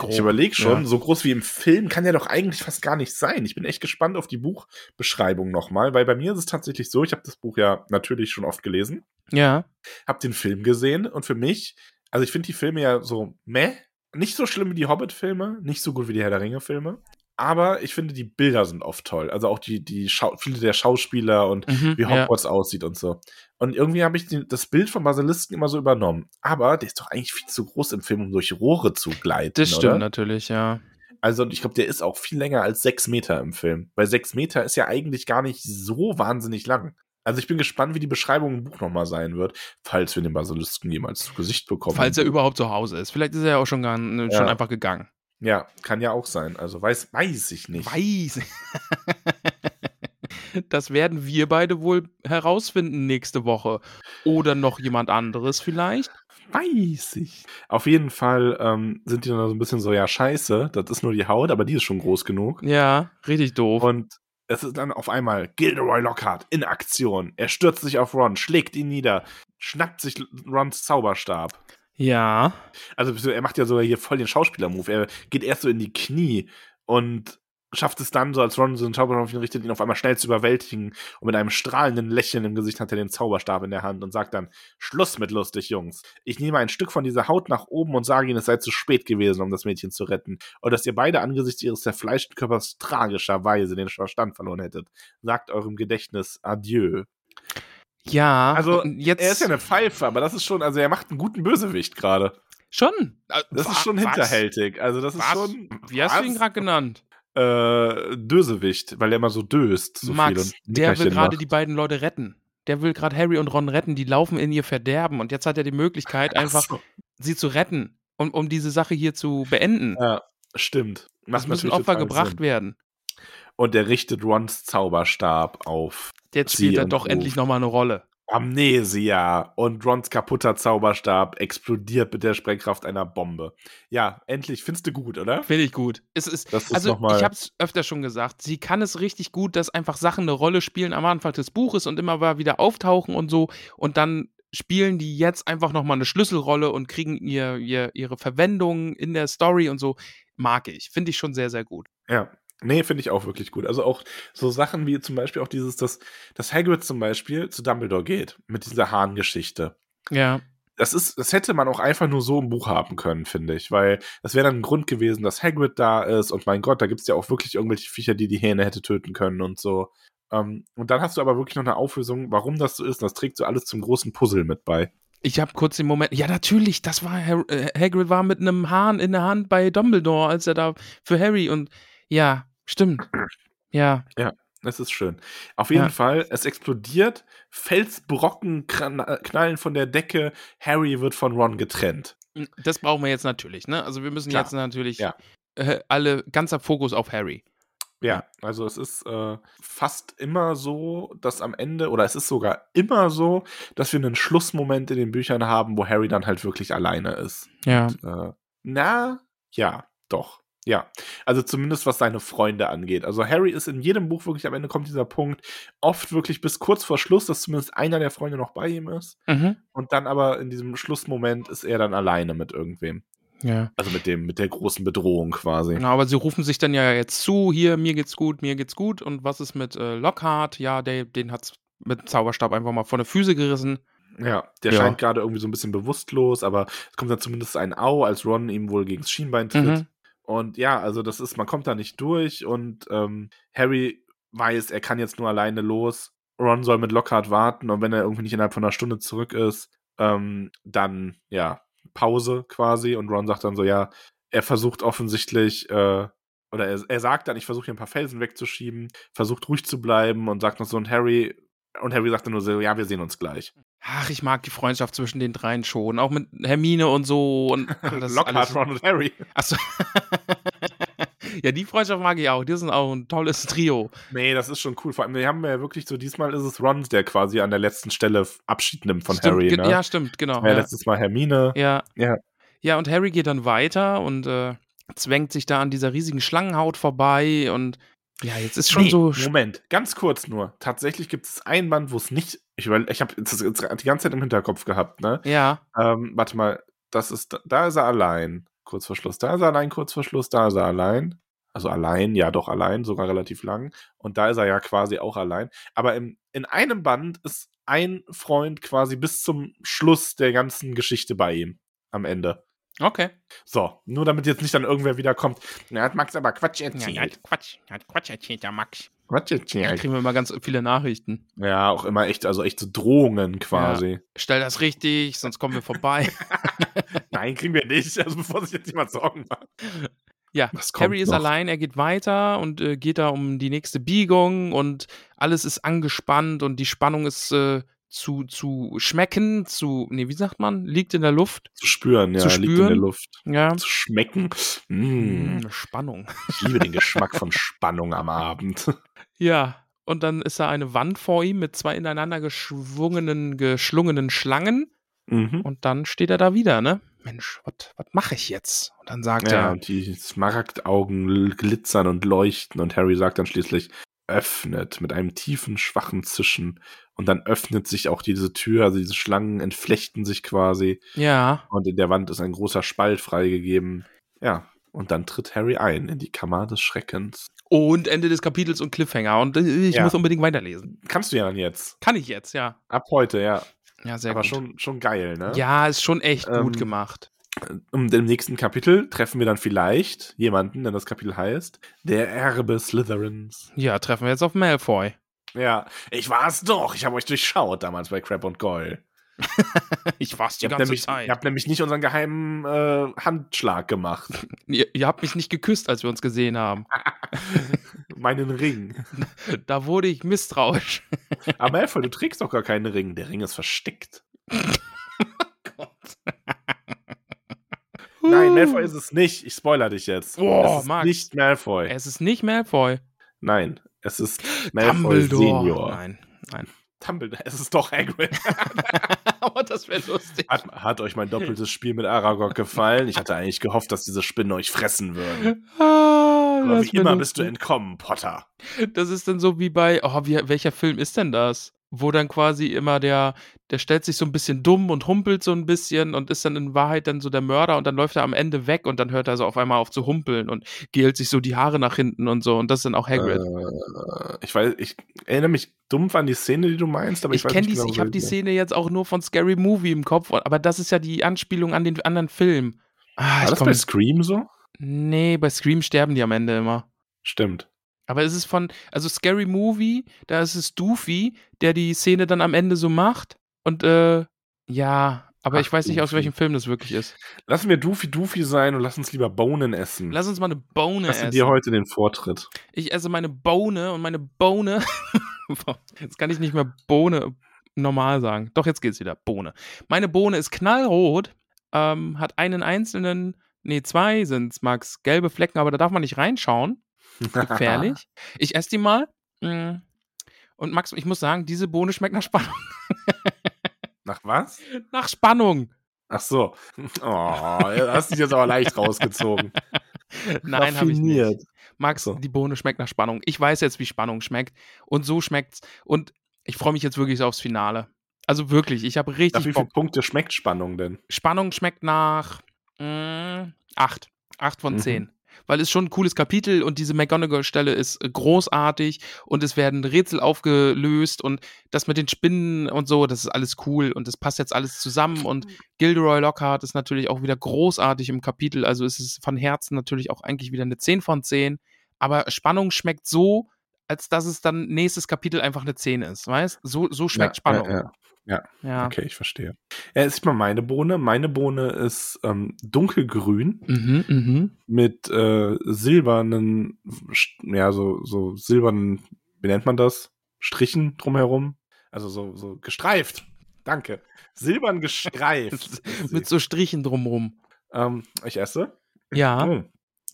Ich überlege schon, Ja. so groß wie im Film kann er doch eigentlich fast gar nicht sein. Ich bin echt gespannt auf die Buchbeschreibung nochmal, weil bei mir ist es tatsächlich so, ich habe das Buch ja natürlich schon oft gelesen, Ja. habe den Film gesehen und für mich, also ich finde die Filme ja so meh, nicht so schlimm wie die Hobbit-Filme, nicht so gut wie die Herr der Ringe-Filme, aber ich finde die Bilder sind oft toll. Also auch die, die Schau viele der Schauspieler und Mhm, wie ja. Hogwarts aussieht und so. Und irgendwie habe ich die, das Bild von Basilisken immer so übernommen. Aber der ist doch eigentlich viel zu groß im Film, um durch Rohre zu gleiten. Das stimmt oder? natürlich, ja. Also ich glaube, der ist auch viel länger als sechs Meter im Film. Weil sechs Meter ist ja eigentlich gar nicht so wahnsinnig lang. Also ich bin gespannt, wie die Beschreibung im Buch nochmal sein wird, falls wir den Basilisken jemals zu Gesicht bekommen. Falls er überhaupt zu Hause ist. Vielleicht ist er ja auch schon, gar, schon Ja. einfach gegangen. Ja, kann ja auch sein. Also weiß, weiß ich nicht. Weiß. Das werden wir beide wohl herausfinden nächste Woche. Oder noch jemand anderes vielleicht. Weiß ich. Auf jeden Fall ähm, sind die dann so ein bisschen so, ja, scheiße, das ist nur die Haut, aber die ist schon groß genug. Ja, richtig doof. Und es ist dann auf einmal Gilderoy Lockhart in Aktion. Er stürzt sich auf Ron, schlägt ihn nieder, schnappt sich Rons Zauberstab. Ja. Also er macht ja sogar hier voll den Schauspieler-Move. Er geht erst so in die Knie und schafft es dann so, als Ron so einen Zauberstab auf ihn richtet, ihn auf einmal schnell zu überwältigen. Und mit einem strahlenden Lächeln im Gesicht hat er den Zauberstab in der Hand und sagt dann, Schluss mit lustig, Jungs. Ich nehme ein Stück von dieser Haut nach oben und sage ihnen, es sei zu spät gewesen, um das Mädchen zu retten. Und dass ihr beide angesichts ihres zerfleischten Körpers tragischerweise den Verstand verloren hättet. Sagt eurem Gedächtnis Adieu. Ja. Also, jetzt Er ist ja eine Pfeife, aber das ist schon, also er macht einen guten Bösewicht gerade. schon. Äh, Das ist schon was? hinterhältig. Also das ist Was? schon. Wie hast du ihn Was? gerade genannt? Äh, Dösewicht, weil er immer so döst. So Max, viel und der will gerade die beiden Leute retten. Der will gerade Harry und Ron retten. Die laufen in ihr Verderben. Und jetzt hat er die Möglichkeit, Ach einfach so. sie zu retten. Und um diese Sache hier zu beenden. Ja, stimmt. es Macht müssen natürlich Opfer gebracht Sinn. werden. Und er richtet Rons Zauberstab auf Jetzt spielt er doch endlich nochmal eine Rolle. Amnesia. Und Rons kaputter Zauberstab explodiert mit der Sprengkraft einer Bombe. Ja, endlich. Findest du gut, oder? Finde ich gut. Es ist, Das ist also mal- ich habe es öfter schon gesagt, sie kann es richtig gut, dass einfach Sachen eine Rolle spielen am Anfang des Buches und immer mal wieder auftauchen und so und dann spielen die jetzt einfach nochmal eine Schlüsselrolle und kriegen ihr, ihr, ihre Verwendung in der Story und so. Mag ich. Finde ich schon sehr, sehr gut. Ja. Nee, finde ich auch wirklich gut. Also auch so Sachen wie zum Beispiel auch dieses, dass, dass Hagrid zum Beispiel zu Dumbledore geht mit dieser Hahn-Geschichte. Ja. das ist, das hätte man auch einfach nur so im Buch haben können, finde ich, weil das wäre dann ein Grund gewesen, dass Hagrid da ist und mein Gott, da gibt es ja auch wirklich irgendwelche Viecher, die die Hähne hätte töten können und so. Ähm, und dann hast du aber wirklich noch eine Auflösung, warum das so ist. Und das trägt so alles zum großen Puzzle mit bei. Ich habe kurz den Moment, ja natürlich, das war, Har äh, Hagrid war mit einem Hahn in der Hand bei Dumbledore, als er da für Harry und ja, stimmt. Ja, Das ist schön. Auf jeden Ja. Fall, es explodiert, Felsbrocken knallen von der Decke, Harry wird von Ron getrennt. das brauchen wir jetzt natürlich, ne? Also wir müssen Klar. jetzt natürlich Ja. äh, alle ganzer Fokus auf Harry. Ja, also es ist äh, fast immer so, dass am Ende, oder es ist sogar immer so, dass wir einen Schlussmoment in den Büchern haben, wo Harry dann halt wirklich alleine ist. Ja. Äh, na, ja, doch. Ja, also zumindest was seine Freunde angeht. Also Harry ist in jedem Buch wirklich am Ende kommt dieser Punkt, oft wirklich bis kurz vor Schluss, dass zumindest einer der Freunde noch bei ihm ist. Mhm. Und dann aber in diesem Schlussmoment ist er dann alleine mit irgendwem. Ja. Also mit dem, mit der großen Bedrohung quasi. Genau, aber sie rufen sich dann ja jetzt zu, hier, mir geht's gut, mir geht's gut. Und was ist mit äh, Lockhart? Ja, der, den hat's mit Zauberstab einfach mal von der Füße gerissen. Ja, der Ja. scheint gerade irgendwie so ein bisschen bewusstlos, aber es kommt dann zumindest ein Au, als Ron ihm wohl gegens Schienbein tritt. Mhm. Und ja, also das ist, man kommt da nicht durch und ähm, Harry weiß, er kann jetzt nur alleine los. Ron soll mit Lockhart warten und wenn er irgendwie nicht innerhalb von einer Stunde zurück ist, ähm, dann ja, Pause quasi. Und Ron sagt dann so, ja, er versucht offensichtlich, äh, oder er, er sagt dann, ich versuche hier ein paar Felsen wegzuschieben, versucht ruhig zu bleiben und sagt noch so, und Harry, und Harry sagt dann nur so, ja, wir sehen uns gleich. Ach, ich mag die Freundschaft zwischen den dreien schon. Auch mit Hermine und so. Und das Lockhart, Ron und Harry. Achso. Ja, die Freundschaft mag ich auch. Die sind auch ein tolles Trio. Nee, das ist schon cool. Vor allem, wir haben ja wirklich so, diesmal ist es Ron, der quasi an der letzten Stelle Abschied nimmt von Stimmt, Harry. Ne? Ja, stimmt, genau. ja, Ja, letztes Mal Hermine. ja. Ja. ja, und Harry geht dann weiter und äh, zwängt sich da an dieser riesigen Schlangenhaut vorbei und ja, jetzt ist schon Nee, so. Moment, ganz kurz nur. Tatsächlich gibt es ein Band, wo es nicht. Ich, überle- ich habe die ganze Zeit im Hinterkopf gehabt, ne? Ja, Ähm, warte mal, das ist, da ist er allein. Kurz vor Schluss. Da ist er allein, kurz vor Schluss, da ist er allein. Also allein, ja doch allein, sogar relativ lang. Und da ist er ja quasi auch allein. Aber im, in einem Band ist ein Freund quasi bis zum Schluss der ganzen Geschichte bei ihm. Am Ende. okay. So, nur damit jetzt nicht dann irgendwer wieder kommt. Na, hat Max aber Quatsch erzählt. Quatsch. Hat Quatsch erzählt, der Max. Quatsch Da erzählt. kriegen wir immer ganz viele Nachrichten. Ja, auch immer echt, also echt so Drohungen quasi. Stell das richtig, sonst kommen wir vorbei. Nein, kriegen wir nicht. Also bevor sich jetzt jemand Sorgen macht. Ja, Was Harry ist noch? allein, er geht weiter und äh, geht da um die nächste Biegung und alles ist angespannt und die Spannung ist äh, zu, zu schmecken, zu, nee, wie sagt man? Liegt in der Luft. Zu spüren, ja, Zu liegt in der spüren. Luft. Ja. Zu schmecken. Mm. Spannung. Ich liebe den Geschmack von Spannung am Abend. Ja, und dann ist da eine Wand vor ihm mit zwei ineinander geschwungenen, geschlungenen Schlangen Mhm. und dann steht er da wieder, ne? Mensch, was mache ich jetzt? Und dann sagt Ja, er, und die Smaragdaugen glitzern und leuchten und Harry sagt dann schließlich, öffnet mit einem tiefen, schwachen Zischen. Und dann öffnet sich auch diese Tür, also diese Schlangen entflechten sich quasi ja, und in der Wand ist ein großer Spalt freigegeben. Ja, und dann tritt Harry ein in die Kammer des Schreckens. und Ende des Kapitels und Cliffhanger und äh, ich Ja. muss unbedingt weiterlesen. Kannst du ja dann jetzt. Kann ich jetzt, ja. Ab heute, ja. Ja, sehr Aber gut. schon, schon geil, ne? Ja, ist schon echt Ähm, gut gemacht. Und im nächsten Kapitel treffen wir dann vielleicht jemanden, denn das Kapitel heißt Der Erbe Slytherins. Ja, treffen wir jetzt auf Malfoy. Ja, ich war es doch. Ich habe euch durchschaut damals bei Crab und Goyle. Ich war's die Ihr habt, ganze nämlich, Zeit. ihr habt nämlich nicht unseren geheimen äh, Handschlag gemacht. Ihr, ihr habt mich nicht geküsst, als wir uns gesehen haben. Meinen Ring. Da wurde ich misstrauisch. Aber Malfoy, du trägst doch gar keinen Ring. Der Ring ist versteckt. Nein, Malfoy ist es nicht. Ich spoiler dich jetzt. Oh, es ist Max. nicht Malfoy. Es ist nicht Malfoy. Nein, es ist Malfoy Dumbledore. Senior. Nein, nein. Dumbledore. Es ist doch Hagrid. Aber das wäre lustig. Hat, hat euch mein doppeltes Spiel mit Aragog gefallen? Ich hatte eigentlich gehofft, dass diese Spinnen euch fressen würden. Ah, Aber wie immer bist du lustig. entkommen, Potter. Das ist dann so wie bei, oh, wie, welcher Film ist denn das? Wo dann quasi immer der, der stellt sich so ein bisschen dumm und humpelt so ein bisschen und ist dann in Wahrheit dann so der Mörder und dann läuft er am Ende weg und dann hört er so auf einmal auf zu humpeln und gelt sich so die Haare nach hinten und so und das ist dann auch Hagrid. Äh, ich weiß, ich erinnere mich dumpf an die Szene, die du meinst, aber ich, ich weiß kenne nicht die, genau, ich habe die. Szene jetzt auch nur von Scary Movie im Kopf, aber das ist ja die Anspielung an den anderen Film. Ah, War das bei Scream so? nee, bei Scream sterben die am Ende immer. Stimmt. Aber es ist von, also Scary Movie, da ist es Doofy, der die Szene dann am Ende so macht. Und äh, ja, aber Ach, ich weiß nicht, aus Doofy. welchem Film das wirklich ist. Lassen wir Doofy Doofy sein und lass uns lieber Bohnen essen. Lass uns mal eine Bohne Lass essen. dir heute den Vortritt. Ich esse meine Bohne und meine Bohne. jetzt kann ich nicht mehr Bohne normal sagen. Doch, jetzt geht's wieder. Bohne. Meine Bohne ist knallrot, ähm, hat einen einzelnen, nee, zwei sind's, Max, gelbe Flecken, aber da darf man nicht reinschauen. Gefährlich. Ich esse die mal. Mm. Und Max, ich muss sagen, diese Bohne schmeckt nach Spannung. Nach was? Nach Spannung. Ach so. Oh, du hast dich jetzt aber leicht rausgezogen. Nein, habe ich nicht. Max, So. die Bohne schmeckt nach Spannung. Ich weiß jetzt, wie Spannung schmeckt. Und so schmeckt's. Und ich freue mich jetzt wirklich aufs Finale. Also wirklich, ich habe Nach richtig wie viele. Punkte schmeckt Spannung denn? Spannung schmeckt nach mh, acht. Acht von Mhm. zehn. Weil es schon ein cooles Kapitel und diese McGonagall-Stelle ist äh, großartig und es werden Rätsel aufgelöst und das mit den Spinnen und so, das ist alles cool und das passt jetzt alles zusammen und Gilderoy Lockhart ist natürlich auch wieder großartig im Kapitel, also ist es von Herzen natürlich auch eigentlich wieder eine 10 von 10, aber Spannung schmeckt so, als dass es dann nächstes Kapitel einfach eine 10 ist, weißt? So, so schmeckt Ja, Spannung. Ja, ja. Ja. Okay, ich verstehe. Ja, ist mal meine Bohne. Meine Bohne ist ähm, dunkelgrün Mhm, mhm. mit äh, silbernen, ja, so, so silbernen, wie nennt man das? Strichen drumherum. Also so, so gestreift. Danke. Silbern gestreift. Mit so Strichen drumrum. ähm, ich esse. Ja. Mm.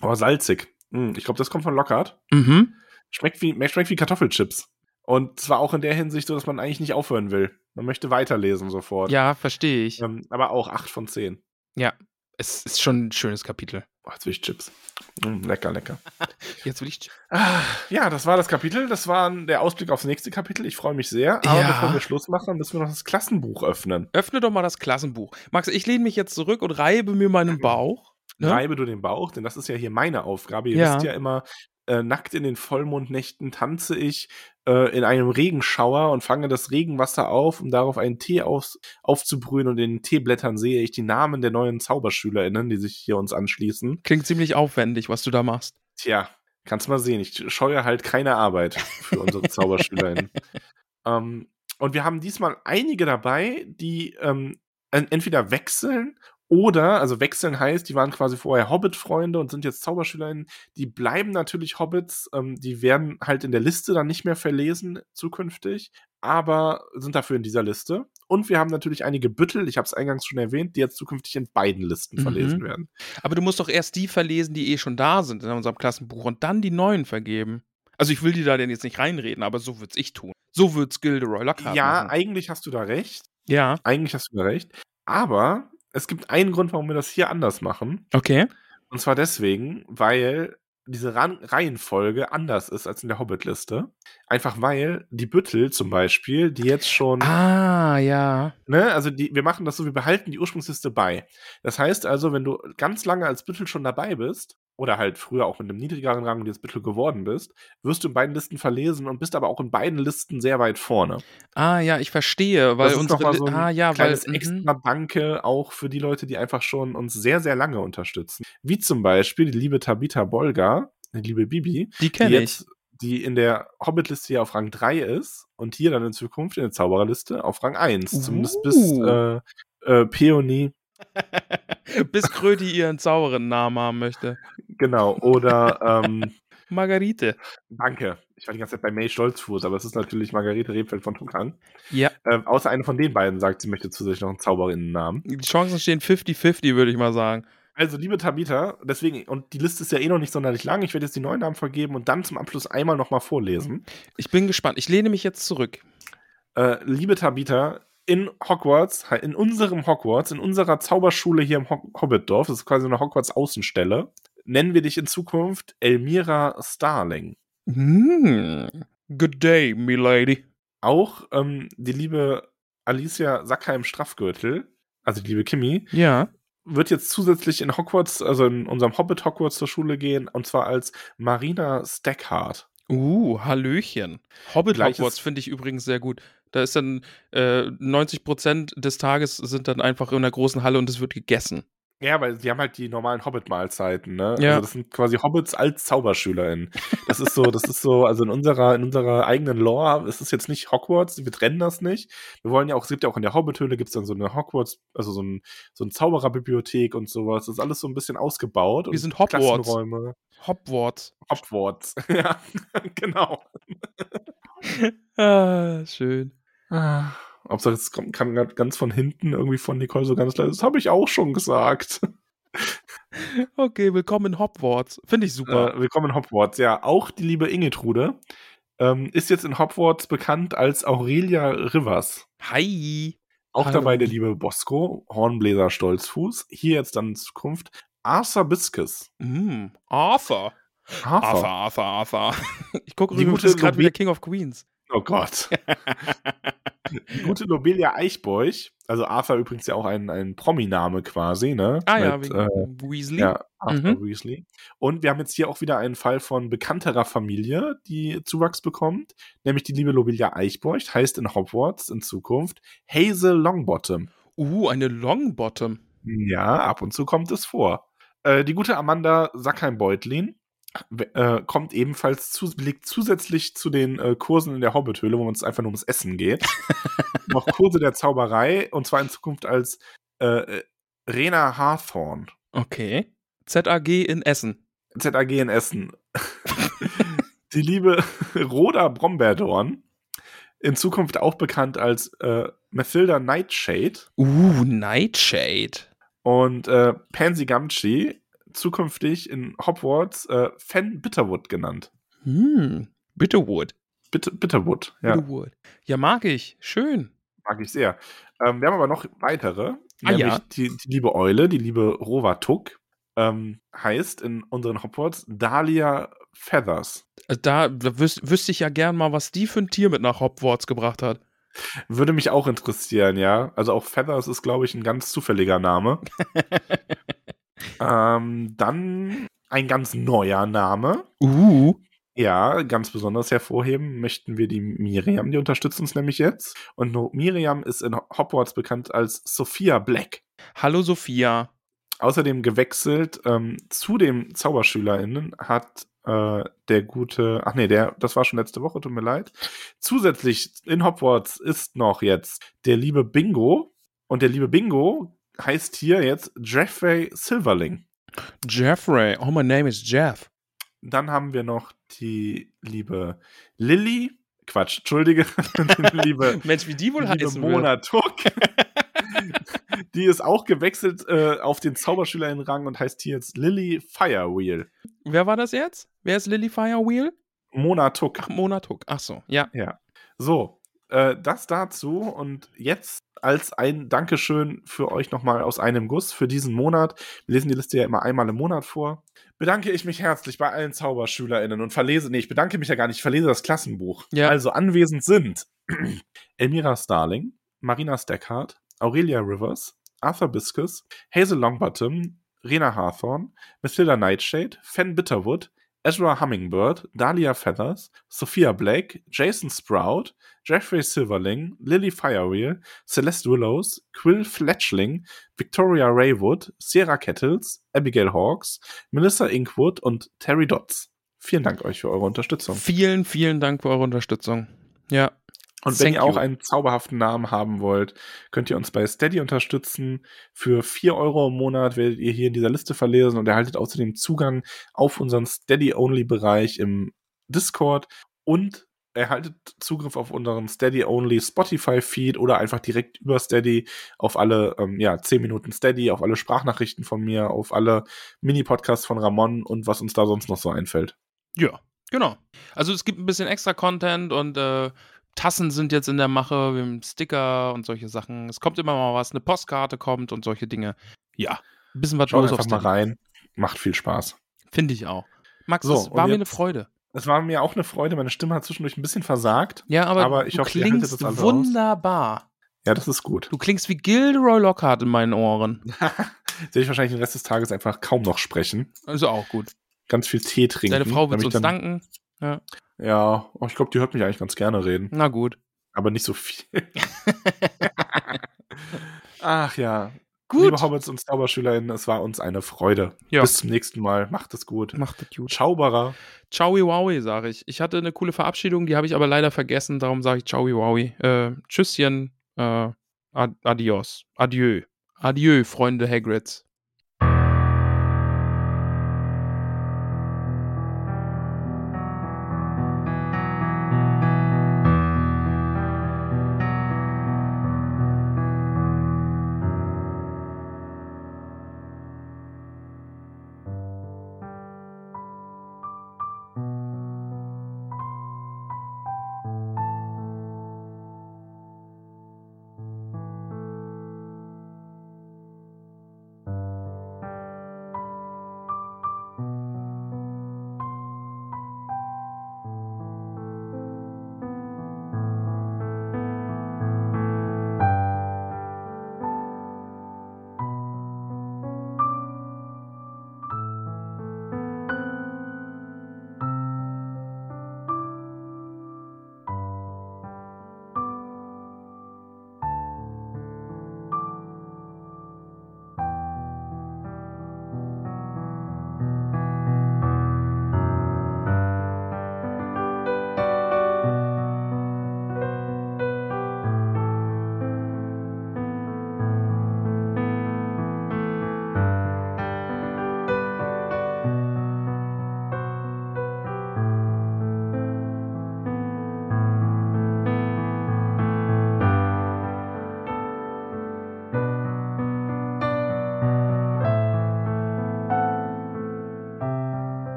Aber salzig. Hm, ich glaube, das kommt von Lockhart. Mhm. Schmeckt wie, schmeckt wie Kartoffelchips. Und zwar auch in der Hinsicht so, dass man eigentlich nicht aufhören will. Man möchte weiterlesen sofort. Ja, verstehe ich. Ähm, aber auch 8 von 10. Ja, es ist schon ein schönes Kapitel. Oh, jetzt will ich Chips. Mm, lecker, lecker. Jetzt will ich. Ah, ja, das war das Kapitel. Das war der Ausblick aufs nächste Kapitel. Ich freue mich sehr. Aber Ja. bevor wir Schluss machen, müssen wir noch das Klassenbuch öffnen. Öffne doch mal das Klassenbuch. Max, ich lehne mich jetzt zurück und reibe mir meinen Bauch. Ne? Reibe du den Bauch, denn das ist ja hier meine Aufgabe. Ihr Ja. wisst ja immer, äh, nackt in den Vollmondnächten tanze ich äh, in einem Regenschauer und fange das Regenwasser auf, um darauf einen Tee auf, aufzubrühen. Und in den Teeblättern sehe ich die Namen der neuen ZauberschülerInnen, die sich hier uns anschließen. Klingt ziemlich aufwendig, was du da machst. Tja, kannst mal sehen. Ich scheue halt keine Arbeit für unsere ZauberschülerInnen. ähm, und wir haben diesmal einige dabei, die ähm, en- entweder wechseln oder, also wechseln heißt, die waren quasi vorher Hobbit-Freunde und sind jetzt ZauberschülerInnen. Die bleiben natürlich Hobbits, ähm, die werden halt in der Liste dann nicht mehr verlesen zukünftig, aber sind dafür in dieser Liste. Und wir haben natürlich einige Büttel, ich habe es eingangs schon erwähnt, die jetzt zukünftig in beiden Listen Mhm. verlesen werden. Aber du musst doch erst die verlesen, die eh schon da sind in unserem Klassenbuch und dann die neuen vergeben. Also ich will die da denn jetzt nicht reinreden, aber so würd's ich tun. So wird's Gilderoy Lockhart Ja, machen. eigentlich hast du da recht. Ja, Eigentlich hast du da recht. Aber es gibt einen Grund, warum wir das hier anders machen. okay. Und zwar deswegen, weil diese Ran Reihenfolge anders ist als in der Hobbit-Liste. Einfach weil die Büttel zum Beispiel, die jetzt schon, Ah, ja. ne, also die, wir machen das so, wir behalten die Ursprungsliste bei. Das heißt also, wenn du ganz lange als Büttel schon dabei bist, oder halt früher auch mit einem niedrigeren Rang und jetzt Büttel geworden bist, wirst du in beiden Listen verlesen und bist aber auch in beiden Listen sehr weit vorne. Ah, ja, ich verstehe, weil das unsere so ein Ah, ja, weil kleines mhm. extra Danke auch für die Leute, die einfach schon uns sehr, sehr lange unterstützen. Wie zum Beispiel die liebe Tabitha Bolga, die liebe Bibi, die kenne ich. jetzt, die in der Hobbit-Liste hier auf Rang 3 ist und hier dann in Zukunft in der Zaubererliste auf Rang 1. Zumindest bis Uh. äh, äh, Peony, Bis Kröti ihren Zauberin-Namen haben möchte. Genau, oder ähm, Margarite. danke. Ich war die ganze Zeit bei May Stolzfuß, aber es ist natürlich Margarete Rebfeld von Tunkang. Ja, Ähm, außer eine von den beiden sagt, sie möchte zusätzlich noch einen Zauberinnennamen. die Chancen stehen 50-50, würde ich mal sagen. Also, liebe Tabitha, deswegen, und die Liste ist ja eh noch nicht sonderlich lang, ich werde jetzt die neuen Namen vergeben und dann zum Abschluss einmal nochmal vorlesen. Ich bin gespannt. Ich lehne mich jetzt zurück. Äh, liebe Tabitha, in Hogwarts, in unserem Hogwarts, in unserer Zauberschule hier im Ho Hobbitdorf, das ist quasi eine Hogwarts-Außenstelle, nennen wir dich in Zukunft Elmira Starling. Hm. Good day, milady. Auch ähm, die liebe Alicia Sackheim-Straffgürtel, also die liebe Kimi, Ja. wird jetzt zusätzlich in Hogwarts, also in unserem Hobbit Hogwarts zur Schule gehen, und zwar als Marina Stackhart. Uh, Hallöchen. Hobbit Gleiches- Hogwarts finde ich übrigens sehr gut. Da ist dann äh, 90% des Tages sind dann einfach in der großen Halle und es wird gegessen. Ja, weil sie haben halt die normalen Hobbit-Mahlzeiten, ne? Ja. Also das sind quasi Hobbits als ZauberschülerInnen. Das ist so, das ist so, also in unserer, in unserer eigenen Lore ist es jetzt nicht Hogwarts, wir trennen das nicht. Wir wollen ja auch, es gibt ja auch in der Hobbit-Höhle gibt es dann so eine Hogwarts, also so ein, so ein Zaubererbibliothek und sowas. Das ist alles so ein bisschen ausgebaut. Wir und sind Hogwarts. Hogwarts. Hogwarts. ja, genau. ah, schön. Hauptsache, es kam ganz von hinten irgendwie von Nicole so ganz leise. Das habe ich auch schon gesagt. Okay, willkommen in Hogwarts. Finde ich super. Äh, willkommen in Hogwarts. Ja, auch die liebe Ingetrude ähm, ist jetzt in Hogwarts bekannt als Aurelia Rivers. Hi. Auch Hallo. dabei der liebe Bosco, Hornbläser Stolzfuß. Hier jetzt dann in Zukunft Arthur Biscus. Mm, Arthur. Arthur, Arthur, Arthur. Ich gucke Die übrigens gute gerade wieder King of Queens. Oh Gott. die gute Lobelia Eichbeuch. Also Arthur übrigens ja auch ein, ein Prominame quasi, ne? Ah ja, Mit, wegen äh, Weasley. Ja, Arthur Mhm. Weasley. Und wir haben jetzt hier auch wieder einen Fall von bekannterer Familie, die Zuwachs bekommt, nämlich die liebe Lobelia Eichbeucht, heißt in Hogwarts in Zukunft Hazel Longbottom. Uh, eine Longbottom. Ja, ab und zu kommt es vor. Äh, die gute Amanda Sackheim-Beutlin äh, kommt ebenfalls zu, belegt zusätzlich zu den äh, Kursen in der Hobbithöhle, wo es einfach nur ums Essen geht, noch Kurse der Zauberei und zwar in Zukunft als äh, äh, Rena Hawthorne. Okay. ZAG in Essen. ZAG in Essen. die liebe Rhoda Brombeerdorn, in Zukunft auch bekannt als äh, Mathilda Nightshade Uh, Nightshade. und äh, Pansy Gumtree, zukünftig in Hogwarts äh, Fan Bitterwood genannt. Hm, Bitterwood. Bitter, Bitterwood, ja. Bitterwood. Ja, mag ich. Schön. Mag ich sehr. Ähm, wir haben aber noch weitere. Ah, nämlich ja. die, die liebe Eule, die liebe Rovatuk, ähm, heißt in unseren Hogwarts Dahlia Feathers. Da, da wüs wüsste ich ja gern mal, was die für ein Tier mit nach Hogwarts gebracht hat. Würde mich auch interessieren, ja. Also auch Feathers ist, glaube ich, ein ganz zufälliger Name. ähm, dann ein ganz neuer Name. Uh. Ja, ganz besonders hervorheben möchten wir die Miriam, die unterstützt uns nämlich jetzt. Und Miriam ist in Hogwarts bekannt als Sophia Black. Hallo Sophia. Außerdem gewechselt ähm, zu den ZauberschülerInnen hat äh, der gute, ach nee, der, das war schon letzte Woche, tut mir leid. Zusätzlich in Hogwarts ist noch jetzt der liebe Bingo. Und der liebe Bingo heißt hier jetzt Jeffrey Silverling. Jeffrey. Oh, my name is Jeff. Dann haben wir noch die liebe Lilly. Quatsch, entschuldige. liebe, Mensch, wie die wohl liebe heißen. Mona Tuck. die ist auch gewechselt äh, auf den Zauberschülerinnenrang und heißt hier jetzt Lily Firewheel. Wer war das jetzt? Wer ist Lily Firewheel? Mona Tuck. Ach, Mona Tuck. Ach so, ja. So, äh, das dazu und jetzt als ein Dankeschön für euch nochmal aus einem Guss für diesen Monat. Wir lesen die Liste ja immer einmal im Monat vor. Bedanke ich mich herzlich bei allen ZauberschülerInnen und verlese, nee, ich bedanke mich ja gar nicht, ich verlese das Klassenbuch. Ja. Also anwesend sind Elmira Starling, Marina Stackhardt, Aurelia Rivers, Arthur Biscus, Hazel Longbottom, Rena Hawthorne, Mathilda Nightshade, Fen Bitterwood, Ezra Hummingbird, Dahlia Feathers, Sophia Blake, Jason Sprout, Jeffrey Silverling, Lily Firewheel, Celeste Willows, Quill Fletchling, Victoria Raywood, Sierra Kettles, Abigail Hawks, Melissa Inkwood und Terry Dotz. Vielen Dank euch für eure Unterstützung. Vielen, vielen Dank für eure Unterstützung. Ja. Und wenn Thank ihr auch you. einen zauberhaften Namen haben wollt, könnt ihr uns bei Steady unterstützen. Für 4 Euro im Monat werdet ihr hier in dieser Liste verlesen und erhaltet außerdem Zugang auf unseren Steady-Only-Bereich im Discord und erhaltet Zugriff auf unseren Steady-Only Spotify-Feed oder einfach direkt über Steady auf alle, ähm, ja, 10 Minuten Steady, auf alle Sprachnachrichten von mir, auf alle Mini-Podcasts von Ramon und was uns da sonst noch so einfällt. Ja, genau. Also es gibt ein bisschen extra Content und äh, Tassen sind jetzt in der Mache, wir haben Sticker und solche Sachen. Es kommt immer mal was, eine Postkarte kommt und solche Dinge. Ja, ein bisschen was Schaut los einfach mal rein. Macht viel Spaß. Finde ich auch. Max, So, es war mir eine Freude. Es war mir auch eine Freude. Meine Stimme hat zwischendurch ein bisschen versagt. Ja, aber, Aber ich du hoffe, ihr klingst das alle aus. wunderbar. Ja, das ist gut. Du klingst wie Gilderoy Lockhart in meinen Ohren. Werde ich wahrscheinlich den Rest des Tages einfach kaum noch sprechen. Also auch gut. Ganz viel Tee trinken. Deine Frau wird uns dann- danken. Ja, Ja, oh, ich glaube, die hört mich eigentlich ganz gerne reden. na gut. Aber nicht so viel. Ach ja. Gut. Liebe Hobbits und ZauberschülerInnen, es war uns eine Freude. Ja. Bis zum nächsten Mal. Macht es gut. Macht das gut. Zauberer. Ciao, wowi, sage ich. Ich hatte eine coole Verabschiedung, die habe ich aber leider vergessen, darum sage ich Ciao, wowi. Äh, tschüsschen, äh, ad adios, adieu. Adieu, Freunde Hagrids.